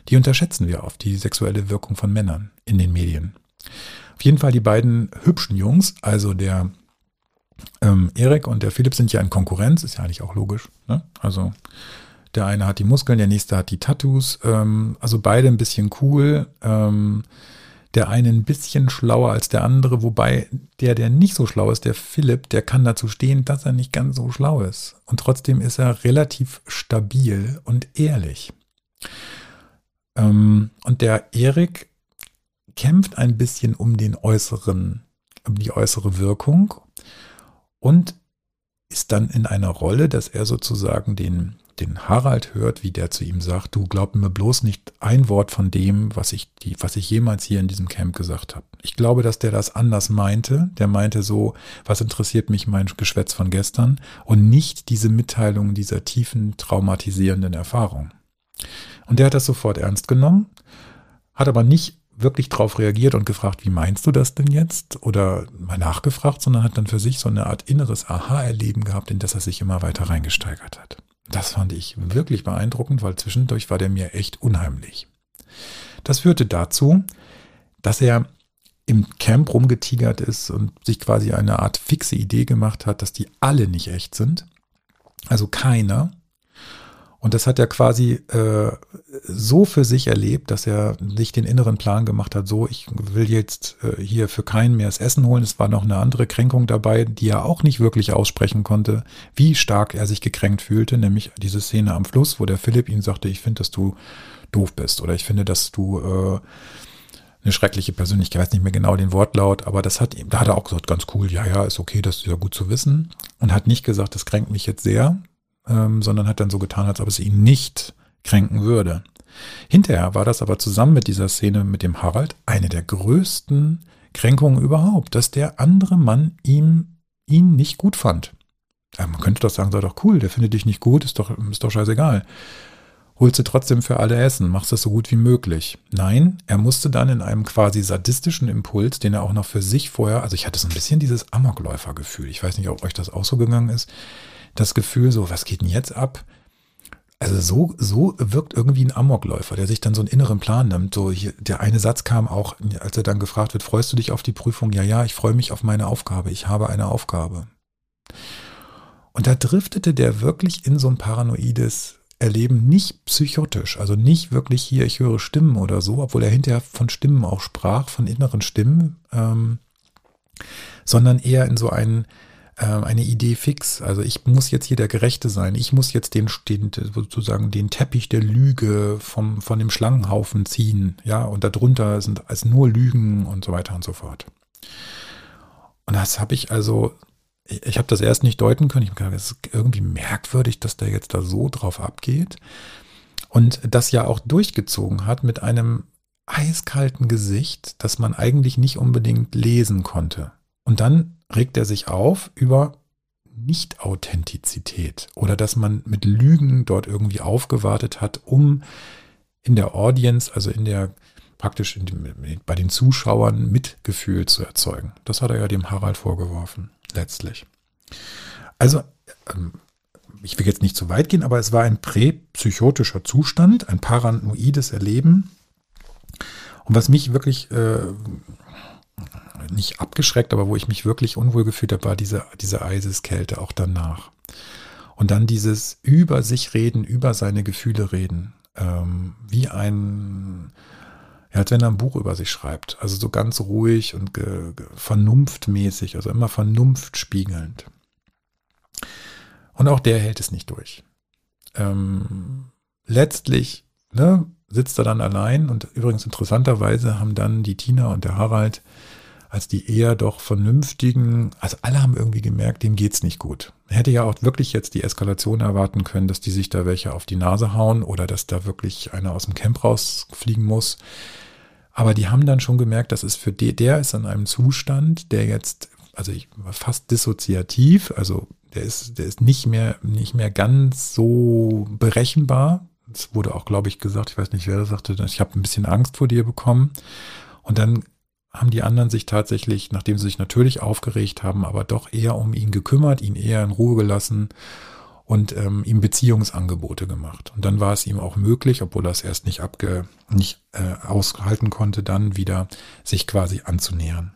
Die unterschätzen wir auf die sexuelle Wirkung von Männern in den Medien. Auf jeden Fall die beiden hübschen Jungs, also der ähm, Erik und der Philipp sind ja in Konkurrenz, ist ja eigentlich auch logisch. Ne? Also der eine hat die Muskeln, der nächste hat die Tattoos. Ähm, also beide ein bisschen cool. Ähm, der eine ein bisschen schlauer als der andere, wobei der, der nicht so schlau ist, der Philipp, der kann dazu stehen, dass er nicht ganz so schlau ist. Und trotzdem ist er relativ stabil und ehrlich. Ähm, und der Erik kämpft ein bisschen um den äußeren, um die äußere Wirkung und ist dann in einer Rolle, dass er sozusagen den den Harald hört, wie der zu ihm sagt, du glaub mir bloß nicht ein Wort von dem, was ich, die, was ich jemals hier in diesem Camp gesagt habe. Ich glaube, dass der das anders meinte. Der meinte so, was interessiert mich mein Geschwätz von gestern und nicht diese Mitteilung dieser tiefen, traumatisierenden Erfahrung. Und der hat das sofort ernst genommen, hat aber nicht wirklich drauf reagiert und gefragt, wie meinst du das denn jetzt? Oder mal nachgefragt, sondern hat dann für sich so eine Art inneres Aha-Erleben gehabt, in das er sich immer weiter reingesteigert hat. Das fand ich wirklich beeindruckend, weil zwischendurch war der mir echt unheimlich. Das führte dazu, dass er im Camp rumgetigert ist und sich quasi eine Art fixe Idee gemacht hat, dass die alle nicht echt sind. Also keiner. Und das hat er quasi äh, so für sich erlebt, dass er sich den inneren Plan gemacht hat, so, ich will jetzt äh, hier für keinen mehr das Essen holen. Es war noch eine andere Kränkung dabei, die er auch nicht wirklich aussprechen konnte, wie stark er sich gekränkt fühlte, nämlich diese Szene am Fluss, wo der Philipp ihm sagte, ich finde, dass du doof bist oder ich finde, dass du äh, eine schreckliche Persönlichkeit, ich weiß nicht mehr genau den Wortlaut, aber das hat ihm, da hat er auch gesagt, ganz cool, ja, ja, ist okay, das ist ja gut zu wissen und hat nicht gesagt, das kränkt mich jetzt sehr, ähm, sondern hat dann so getan, als ob es ihn nicht kränken würde. Hinterher war das aber zusammen mit dieser Szene mit dem Harald eine der größten Kränkungen überhaupt, dass der andere Mann ihm, ihn nicht gut fand. Man könnte doch sagen, sei doch cool, der findet dich nicht gut, ist doch, ist doch scheißegal. Holst du trotzdem für alle Essen, machst es so gut wie möglich. Nein, er musste dann in einem quasi sadistischen Impuls, den er auch noch für sich vorher, also ich hatte so ein bisschen dieses Amokläufergefühl, ich weiß nicht, ob euch das auch so gegangen ist, das Gefühl so, was geht denn jetzt ab? Also so, so wirkt irgendwie ein Amokläufer, der sich dann so einen inneren Plan nimmt. So hier, der eine Satz kam auch, als er dann gefragt wird, freust du dich auf die Prüfung? Ja, ja, ich freue mich auf meine Aufgabe. Ich habe eine Aufgabe. Und da driftete der wirklich in so ein paranoides Erleben, nicht psychotisch, also nicht wirklich hier, ich höre Stimmen oder so, obwohl er hinterher von Stimmen auch sprach, von inneren Stimmen, ähm, sondern eher in so einen, eine Idee fix. Also ich muss jetzt hier der Gerechte sein. Ich muss jetzt den, den sozusagen den Teppich der Lüge vom, von dem Schlangenhaufen ziehen. Ja, und darunter sind also nur Lügen und so weiter und so fort. Und das habe ich also, ich, ich habe das erst nicht deuten können. Ich habe gedacht, es ist irgendwie merkwürdig, dass der jetzt da so drauf abgeht. Und das ja auch durchgezogen hat mit einem eiskalten Gesicht, das man eigentlich nicht unbedingt lesen konnte. Und dann regt er sich auf über Nicht-Authentizität oder dass man mit Lügen dort irgendwie aufgewartet hat, um in der Audience, also in der praktisch dem, bei den Zuschauern Mitgefühl zu erzeugen. Das hat er ja dem Harald vorgeworfen, letztlich. Also, ähm, ich will jetzt nicht zu weit gehen, aber es war ein präpsychotischer Zustand, ein paranoides Erleben. Und was mich wirklich äh, nicht abgeschreckt, aber wo ich mich wirklich unwohl gefühlt habe, war diese, diese Eiseskälte auch danach. Und dann dieses über sich reden, über seine Gefühle reden, ähm, wie ein, ja, als wenn er ein Buch über sich schreibt. Also so ganz ruhig und ge, ge, vernunftmäßig, also immer Vernunft spiegelnd. Und auch der hält es nicht durch. Ähm, letztlich ne, sitzt er dann allein und übrigens interessanterweise haben dann die Tina und der Harald als die eher doch vernünftigen, also alle haben irgendwie gemerkt, dem geht's nicht gut. Hätte ja auch wirklich jetzt die Eskalation erwarten können, dass die sich da welche auf die Nase hauen oder dass da wirklich einer aus dem Camp rausfliegen muss. Aber die haben dann schon gemerkt, dass es für die, der ist in einem Zustand, der jetzt, also ich war fast dissoziativ, also der ist, der ist nicht mehr, nicht mehr ganz so berechenbar. Es wurde auch, glaube ich, gesagt, ich weiß nicht, wer das sagte, ich habe ein bisschen Angst vor dir bekommen. Und dann haben die anderen sich tatsächlich, nachdem sie sich natürlich aufgeregt haben, aber doch eher um ihn gekümmert, ihn eher in Ruhe gelassen und ähm, ihm Beziehungsangebote gemacht. Und dann war es ihm auch möglich, obwohl er es erst nicht abge, nicht äh, aushalten konnte, dann wieder sich quasi anzunähern.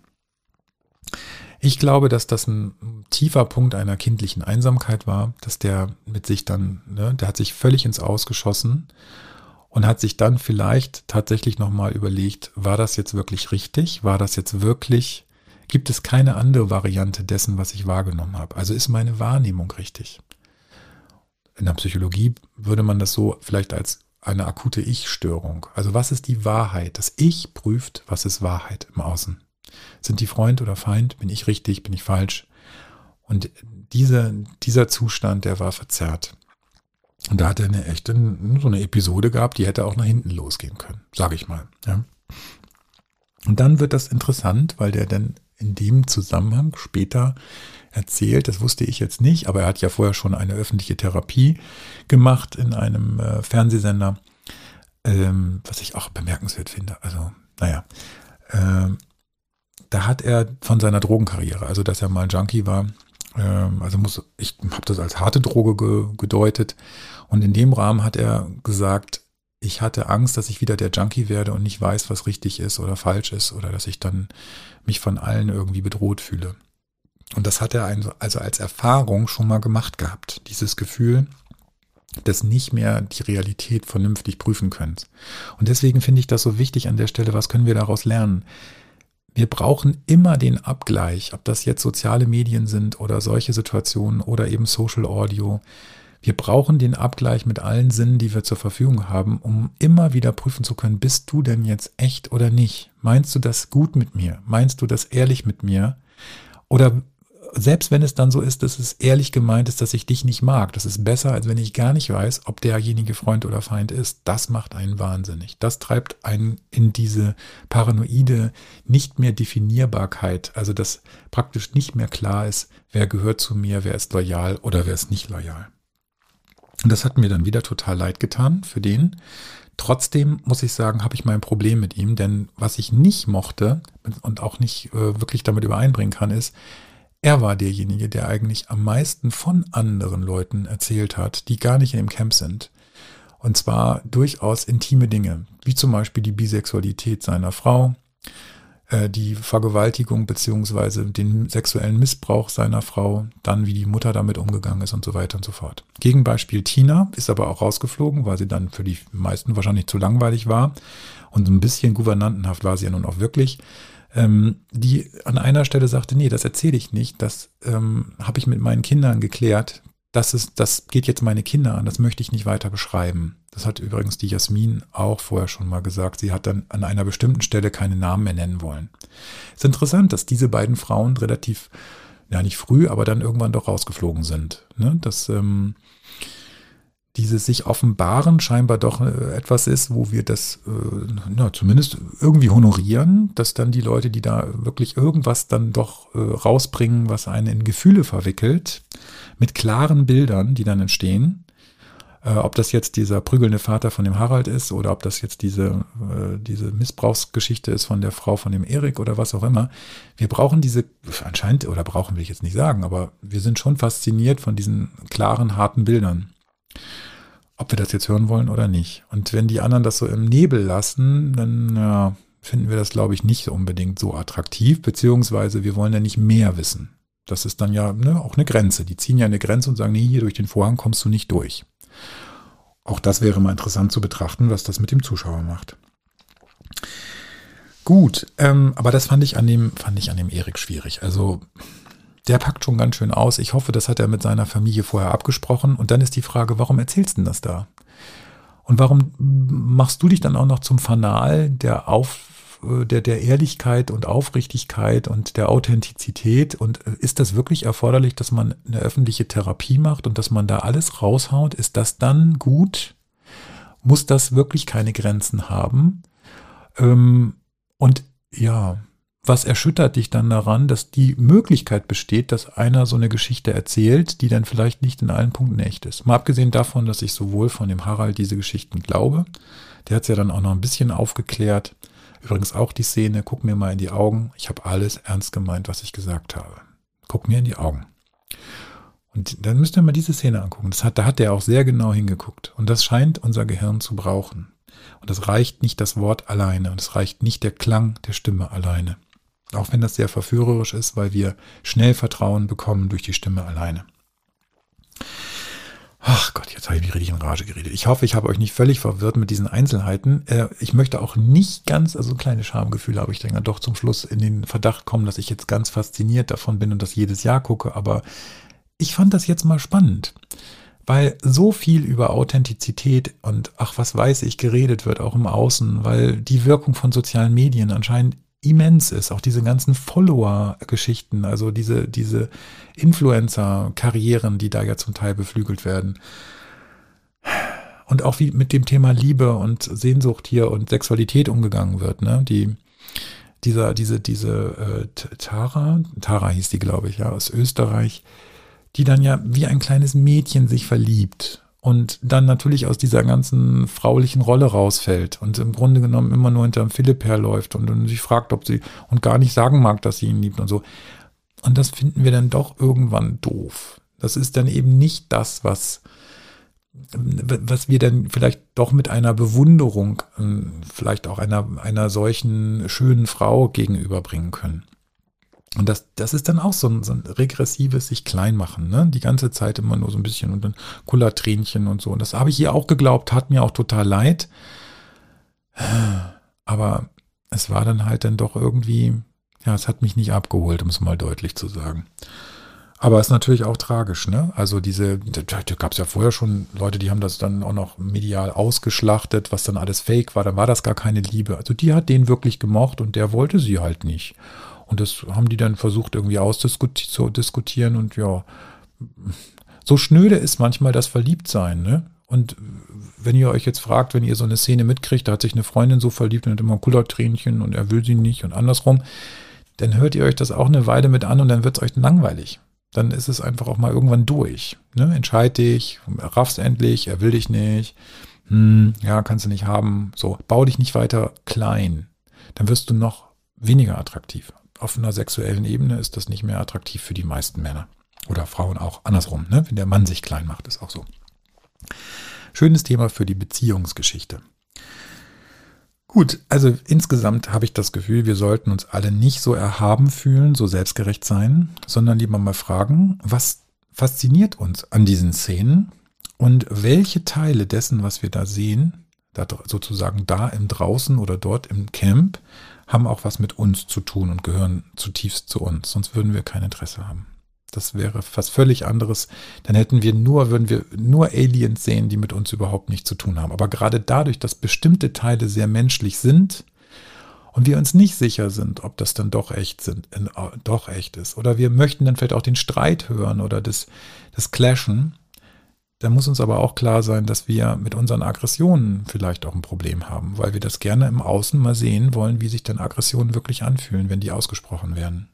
Ich glaube, dass das ein tiefer Punkt einer kindlichen Einsamkeit war, dass der mit sich dann, ne, der hat sich völlig ins Ausgeschossen und hat sich dann vielleicht tatsächlich nochmal überlegt, war das jetzt wirklich richtig? War das jetzt wirklich, gibt es keine andere Variante dessen, was ich wahrgenommen habe? Also ist meine Wahrnehmung richtig? In der Psychologie würde man das so vielleicht als eine akute Ich-Störung. Also was ist die Wahrheit? Das Ich prüft, was ist Wahrheit im Außen. Sind die Freund oder Feind? Bin ich richtig? Bin ich falsch? Und diese, dieser Zustand, der war verzerrt. Und da hat er eine echte, so eine Episode gehabt, die hätte auch nach hinten losgehen können, sage ich mal. Ja. Und dann wird das interessant, weil der dann in dem Zusammenhang später erzählt, das wusste ich jetzt nicht, aber er hat ja vorher schon eine öffentliche Therapie gemacht in einem äh, Fernsehsender, ähm, was ich auch bemerkenswert finde. Also, naja, äh, da hat er von seiner Drogenkarriere, also dass er mal Junkie war, also muss, ich habe das als harte Droge ge, gedeutet. Und in dem Rahmen hat er gesagt, ich hatte Angst, dass ich wieder der Junkie werde und nicht weiß, was richtig ist oder falsch ist oder dass ich dann mich von allen irgendwie bedroht fühle. Und das hat er also als Erfahrung schon mal gemacht gehabt, dieses Gefühl des nicht mehr die Realität vernünftig prüfen können. Und deswegen finde ich das so wichtig an der Stelle, was können wir daraus lernen? Wir brauchen immer den Abgleich, ob das jetzt soziale Medien sind oder solche Situationen oder eben Social Audio. Wir brauchen den Abgleich mit allen Sinnen, die wir zur Verfügung haben, um immer wieder prüfen zu können, bist du denn jetzt echt oder nicht? Meinst du das gut mit mir? Meinst du das ehrlich mit mir? Oder selbst wenn es dann so ist, dass es ehrlich gemeint ist, dass ich dich nicht mag, das ist besser, als wenn ich gar nicht weiß, ob derjenige Freund oder Feind ist. Das macht einen wahnsinnig. Das treibt einen in diese paranoide nicht mehr Definierbarkeit, also dass praktisch nicht mehr klar ist, wer gehört zu mir, wer ist loyal oder wer ist nicht loyal. Und das hat mir dann wieder total leid getan für den. Trotzdem muss ich sagen, habe ich mein Problem mit ihm, denn was ich nicht mochte und auch nicht äh, wirklich damit übereinbringen kann, ist, er war derjenige, der eigentlich am meisten von anderen Leuten erzählt hat, die gar nicht in dem Camp sind. Und zwar durchaus intime Dinge, wie zum Beispiel die Bisexualität seiner Frau, äh, die Vergewaltigung beziehungsweise den sexuellen Missbrauch seiner Frau, dann wie die Mutter damit umgegangen ist und so weiter und so fort. Gegenbeispiel Tina ist aber auch rausgeflogen, weil sie dann für die meisten wahrscheinlich zu langweilig war. Und ein bisschen gouvernantenhaft war sie ja nun auch wirklich ähm, die an einer Stelle sagte, nee, das erzähle ich nicht, das ähm, habe ich mit meinen Kindern geklärt, das, ist, das geht jetzt meine Kinder an, das möchte ich nicht weiter beschreiben. Das hat übrigens die Jasmin auch vorher schon mal gesagt. Sie hat dann an einer bestimmten Stelle keine Namen mehr nennen wollen. Es ist interessant, dass diese beiden Frauen relativ, ja nicht früh, aber dann irgendwann doch rausgeflogen sind. Ne? Das, ähm, dieses sich offenbaren scheinbar doch äh, etwas ist, wo wir das äh, na, zumindest irgendwie honorieren, dass dann die Leute, die da wirklich irgendwas dann doch äh, rausbringen, was einen in Gefühle verwickelt, mit klaren Bildern, die dann entstehen, äh, ob das jetzt dieser prügelnde Vater von dem Harald ist oder ob das jetzt diese, äh, diese Missbrauchsgeschichte ist von der Frau von dem Erik oder was auch immer. Wir brauchen diese, anscheinend, oder brauchen will ich jetzt nicht sagen, aber wir sind schon fasziniert von diesen klaren, harten Bildern ob wir das jetzt hören wollen oder nicht. Und wenn die anderen das so im Nebel lassen, dann ja, finden wir das, glaube ich, nicht unbedingt so attraktiv, beziehungsweise wir wollen ja nicht mehr wissen. Das ist dann ja ne, auch eine Grenze. Die ziehen ja eine Grenze und sagen, nee, hier durch den Vorhang kommst du nicht durch. Auch das wäre mal interessant zu betrachten, was das mit dem Zuschauer macht. Gut, ähm, aber das fand ich an dem, fand ich an dem Erik schwierig. Also der packt schon ganz schön aus. Ich hoffe, das hat er mit seiner Familie vorher abgesprochen. Und dann ist die Frage, warum erzählst du denn das da? Und warum machst du dich dann auch noch zum Fanal der Auf, der, der Ehrlichkeit und Aufrichtigkeit und der Authentizität? Und ist das wirklich erforderlich, dass man eine öffentliche Therapie macht und dass man da alles raushaut? Ist das dann gut? Muss das wirklich keine Grenzen haben? Ähm, und ja, was erschüttert dich dann daran, dass die Möglichkeit besteht, dass einer so eine Geschichte erzählt, die dann vielleicht nicht in allen Punkten echt ist? Mal abgesehen davon, dass ich sowohl von dem Harald diese Geschichten glaube, der hat es ja dann auch noch ein bisschen aufgeklärt. Übrigens auch die Szene, guck mir mal in die Augen. Ich habe alles ernst gemeint, was ich gesagt habe. Guck mir in die Augen. Und dann müsst ihr mal diese Szene angucken. Das hat, da hat der auch sehr genau hingeguckt. Und das scheint unser Gehirn zu brauchen. Und es reicht nicht das Wort alleine und es reicht nicht der Klang der Stimme alleine. Auch wenn das sehr verführerisch ist, weil wir schnell Vertrauen bekommen durch die Stimme alleine. Ach Gott, jetzt habe ich mich richtig in Rage geredet. Ich hoffe, ich habe euch nicht völlig verwirrt mit diesen Einzelheiten. Äh, ich möchte auch nicht ganz, also kleine Schamgefühle habe ich dann doch zum Schluss in den Verdacht kommen, dass ich jetzt ganz fasziniert davon bin und das jedes Jahr gucke. Aber ich fand das jetzt mal spannend, weil so viel über Authentizität und ach, was weiß ich, geredet wird, auch im Außen, weil die Wirkung von sozialen Medien anscheinend immens ist. Auch diese ganzen Follower-Geschichten, also diese, diese Influencer-Karrieren, die da ja zum Teil beflügelt werden. Und auch wie mit dem Thema Liebe und Sehnsucht hier und Sexualität umgegangen wird, ne? Die, dieser, diese, diese äh, Tara, Tara hieß die, glaube ich, ja, aus Österreich, die dann ja wie ein kleines Mädchen sich verliebt und dann natürlich aus dieser ganzen fraulichen Rolle rausfällt und im Grunde genommen immer nur hinterm Philipp herläuft und, und sich fragt, ob sie und gar nicht sagen mag, dass sie ihn liebt und so. Und das finden wir dann doch irgendwann doof. Das ist dann eben nicht das, was, was wir dann vielleicht doch mit einer Bewunderung, ähm, vielleicht auch einer, einer solchen schönen Frau gegenüberbringen können. Und das, das ist dann auch so ein, so ein regressives sich klein machen, ne? Die ganze Zeit immer nur so ein bisschen und dann Kullertränchen und so. Und das habe ich ihr auch geglaubt, hat mir auch total leid. Aber es war dann halt dann doch irgendwie, ja, es hat mich nicht abgeholt, um es mal deutlich zu sagen. Aber es ist natürlich auch tragisch, ne? Also diese, da, da gab es ja vorher schon Leute, die haben das dann auch noch medial ausgeschlachtet, was dann alles fake war, dann war das gar keine Liebe. Also die hat den wirklich gemocht und der wollte sie halt nicht. Und das haben die dann versucht irgendwie auszudiskutieren und ja, so schnöde ist manchmal das Verliebtsein, ne? Und wenn ihr euch jetzt fragt, wenn ihr so eine Szene mitkriegt, da hat sich eine Freundin so verliebt und hat immer Kullertränchen und er will sie nicht und andersrum, dann hört ihr euch das auch eine Weile mit an und dann wird es euch langweilig. Dann ist es einfach auch mal irgendwann durch. Ne? Entscheid dich, raff's endlich, er will dich nicht. Hm, ja, kannst du nicht haben. So, bau dich nicht weiter klein. Dann wirst du noch weniger attraktiv auf einer sexuellen Ebene ist das nicht mehr attraktiv für die meisten Männer. Oder Frauen auch andersrum, ne? wenn der Mann sich klein macht, ist auch so. Schönes Thema für die Beziehungsgeschichte. Gut, also insgesamt habe ich das Gefühl, wir sollten uns alle nicht so erhaben fühlen, so selbstgerecht sein, sondern lieber mal fragen, was fasziniert uns an diesen Szenen und welche Teile dessen, was wir da sehen, da sozusagen da im Draußen oder dort im Camp, haben auch was mit uns zu tun und gehören zutiefst zu uns. Sonst würden wir kein Interesse haben. Das wäre was völlig anderes. Dann hätten wir nur, würden wir nur Aliens sehen, die mit uns überhaupt nichts zu tun haben. Aber gerade dadurch, dass bestimmte Teile sehr menschlich sind und wir uns nicht sicher sind, ob das dann doch echt sind, äh, doch echt ist. Oder wir möchten dann vielleicht auch den Streit hören oder das, das Clashen. Da muss uns aber auch klar sein, dass wir mit unseren Aggressionen vielleicht auch ein Problem haben, weil wir das gerne im Außen mal sehen wollen, wie sich denn Aggressionen wirklich anfühlen, wenn die ausgesprochen werden.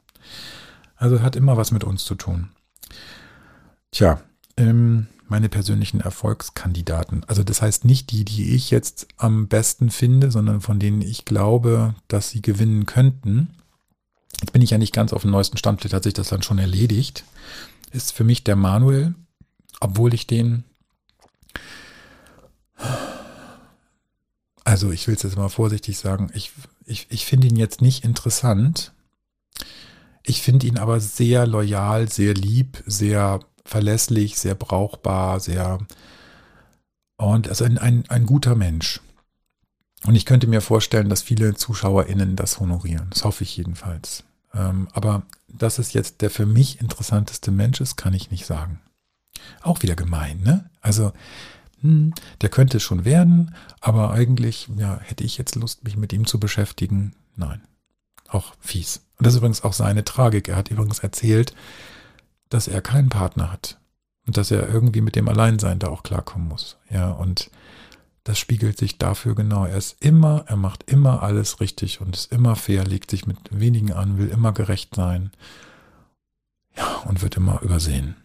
Also hat immer was mit uns zu tun. Tja, ähm, meine persönlichen Erfolgskandidaten. Also das heißt nicht die, die ich jetzt am besten finde, sondern von denen ich glaube, dass sie gewinnen könnten. Jetzt bin ich ja nicht ganz auf dem neuesten Stand, vielleicht hat sich das dann schon erledigt. Ist für mich der Manuel, obwohl ich den, also ich will es jetzt mal vorsichtig sagen, ich, ich, ich finde ihn jetzt nicht interessant. Ich finde ihn aber sehr loyal, sehr lieb, sehr verlässlich, sehr brauchbar, sehr und also ein, ein, ein guter Mensch. Und ich könnte mir vorstellen, dass viele ZuschauerInnen das honorieren. Das hoffe ich jedenfalls. Ähm, aber dass es jetzt der für mich interessanteste Mensch ist, kann ich nicht sagen. Auch wieder gemein, ne? Also, hm, der könnte es schon werden, aber eigentlich, ja, hätte ich jetzt Lust, mich mit ihm zu beschäftigen? Nein. Auch fies. Und das ist übrigens auch seine Tragik. Er hat übrigens erzählt, dass er keinen Partner hat und dass er irgendwie mit dem Alleinsein da auch klarkommen muss. Ja, und das spiegelt sich dafür genau. Er ist immer, er macht immer alles richtig und ist immer fair, legt sich mit wenigen an, will immer gerecht sein. Ja, und wird immer übersehen.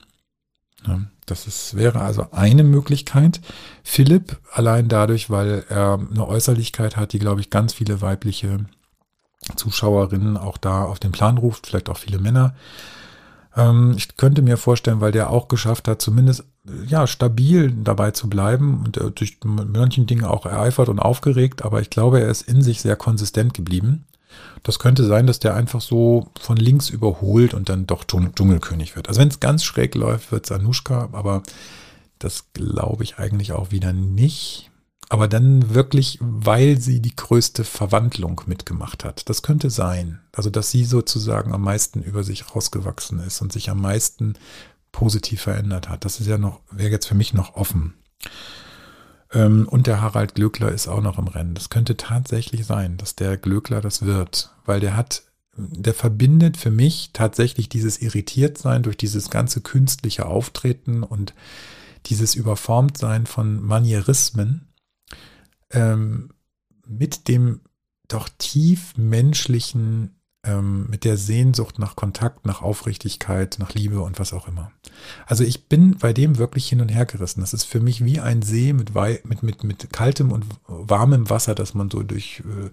Das ist, wäre also eine Möglichkeit. Philipp, allein dadurch, weil er eine Äußerlichkeit hat, die, glaube ich, ganz viele weibliche Zuschauerinnen auch da auf den Plan ruft, vielleicht auch viele Männer. Ähm, ich könnte mir vorstellen, weil der auch geschafft hat, zumindest ja stabil dabei zu bleiben und er durch manchen Dingen auch ereifert und aufgeregt, aber ich glaube, er ist in sich sehr konsistent geblieben. Das könnte sein, dass der einfach so von links überholt und dann doch Dschungelkönig wird. Also wenn es ganz schräg läuft, wird es Anushka, aber das glaube ich eigentlich auch wieder nicht aber dann wirklich, weil sie die größte Verwandlung mitgemacht hat. Das könnte sein. Also, dass sie sozusagen am meisten über sich rausgewachsen ist und sich am meisten positiv verändert hat. Das ist ja noch, wäre jetzt für mich noch offen. Ähm, und der Harald Glöckler ist auch noch im Rennen. Das könnte tatsächlich sein, dass der Glöckler das wird, weil der hat, der verbindet für mich tatsächlich dieses Irritiertsein durch dieses ganze künstliche Auftreten und dieses Überformtsein von Manierismen ähm, mit dem doch tief menschlichen, ähm, mit der Sehnsucht nach Kontakt, nach Aufrichtigkeit, nach Liebe und was auch immer. Also ich bin bei dem wirklich hin und her gerissen. Das ist für mich wie ein See mit, mit, mit, mit kaltem und warmem Wasser, das man so durch, äh,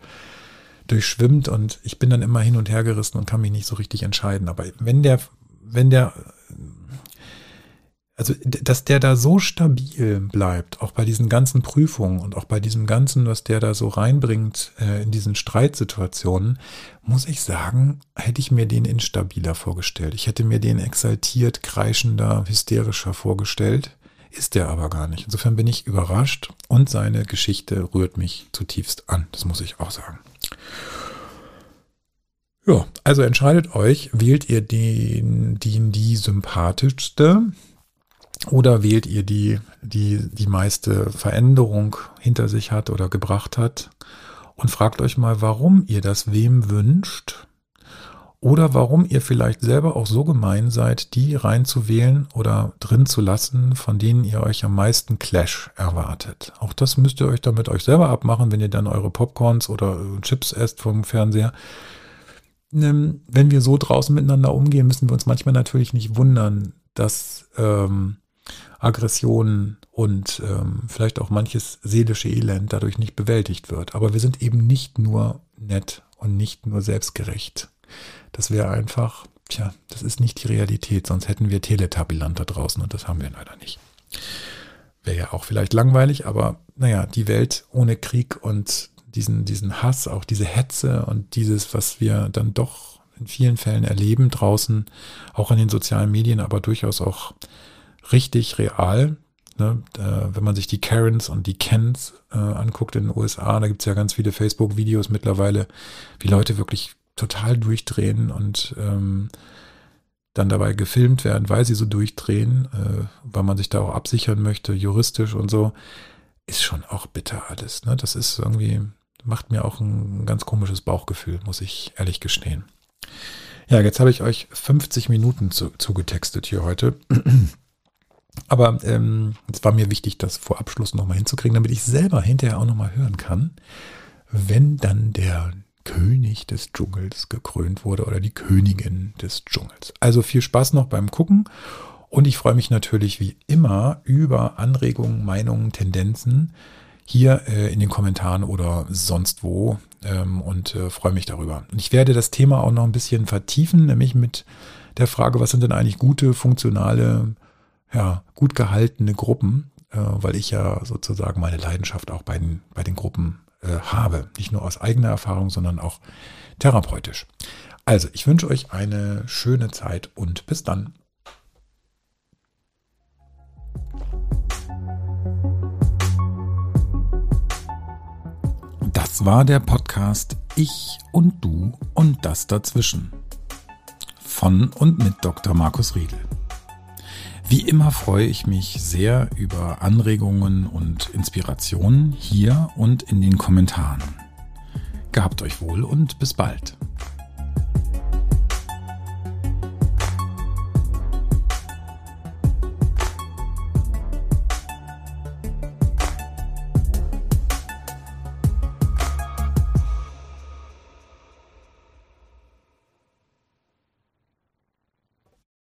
durchschwimmt und ich bin dann immer hin und her gerissen und kann mich nicht so richtig entscheiden. Aber wenn der, wenn der also dass der da so stabil bleibt, auch bei diesen ganzen Prüfungen und auch bei diesem Ganzen, was der da so reinbringt äh, in diesen Streitsituationen, muss ich sagen, hätte ich mir den instabiler vorgestellt. Ich hätte mir den exaltiert, kreischender, hysterischer vorgestellt. Ist der aber gar nicht. Insofern bin ich überrascht und seine Geschichte rührt mich zutiefst an. Das muss ich auch sagen. Ja, also entscheidet euch, wählt ihr den, den die sympathischste oder wählt ihr die, die die meiste Veränderung hinter sich hat oder gebracht hat und fragt euch mal, warum ihr das wem wünscht oder warum ihr vielleicht selber auch so gemein seid, die reinzuwählen oder drin zu lassen, von denen ihr euch am meisten Clash erwartet. Auch das müsst ihr euch damit euch selber abmachen, wenn ihr dann eure Popcorns oder Chips esst vom Fernseher. Ähm, wenn wir so draußen miteinander umgehen, müssen wir uns manchmal natürlich nicht wundern, dass ähm, Aggressionen und ähm, vielleicht auch manches seelische Elend dadurch nicht bewältigt wird. Aber wir sind eben nicht nur nett und nicht nur selbstgerecht. Das wäre einfach, tja, das ist nicht die Realität, sonst hätten wir Teletabiland da draußen und das haben wir leider nicht. Wäre ja auch vielleicht langweilig, aber naja, die Welt ohne Krieg und diesen, diesen Hass, auch diese Hetze und dieses, was wir dann doch in vielen Fällen erleben draußen, auch in den sozialen Medien, aber durchaus auch richtig real. Ne? Äh, wenn man sich die Karens und die Kens äh, anguckt in den USA, da gibt es ja ganz viele Facebook-Videos mittlerweile, wie Leute wirklich total durchdrehen und ähm, dann dabei gefilmt werden, weil sie so durchdrehen, äh, weil man sich da auch absichern möchte, juristisch und so, ist schon auch bitter alles. Ne? Das ist irgendwie, macht mir auch ein ganz komisches Bauchgefühl, muss ich ehrlich gestehen. Ja, jetzt habe ich euch 50 Minuten zu, zugetextet hier heute. Aber ähm, es war mir wichtig, das vor Abschluss nochmal hinzukriegen, damit ich selber hinterher auch nochmal hören kann, wenn dann der König des Dschungels gekrönt wurde oder die Königin des Dschungels. Also viel Spaß noch beim Gucken und ich freue mich natürlich wie immer über Anregungen, Meinungen, Tendenzen hier äh, in den Kommentaren oder sonst wo ähm, und äh, freue mich darüber. Und ich werde das Thema auch noch ein bisschen vertiefen, nämlich mit der Frage, was sind denn eigentlich gute, funktionale, ja, gut gehaltene Gruppen, äh, weil ich ja sozusagen meine Leidenschaft auch bei den, bei den Gruppen äh, habe. Nicht nur aus eigener Erfahrung, sondern auch therapeutisch. Also, ich wünsche euch eine schöne Zeit und bis dann. Das war der Podcast Ich und Du und das dazwischen. Von und mit Dr. Markus Riedel. Wie immer freue ich mich sehr über Anregungen und Inspirationen hier und in den Kommentaren. Gehabt euch wohl und bis bald.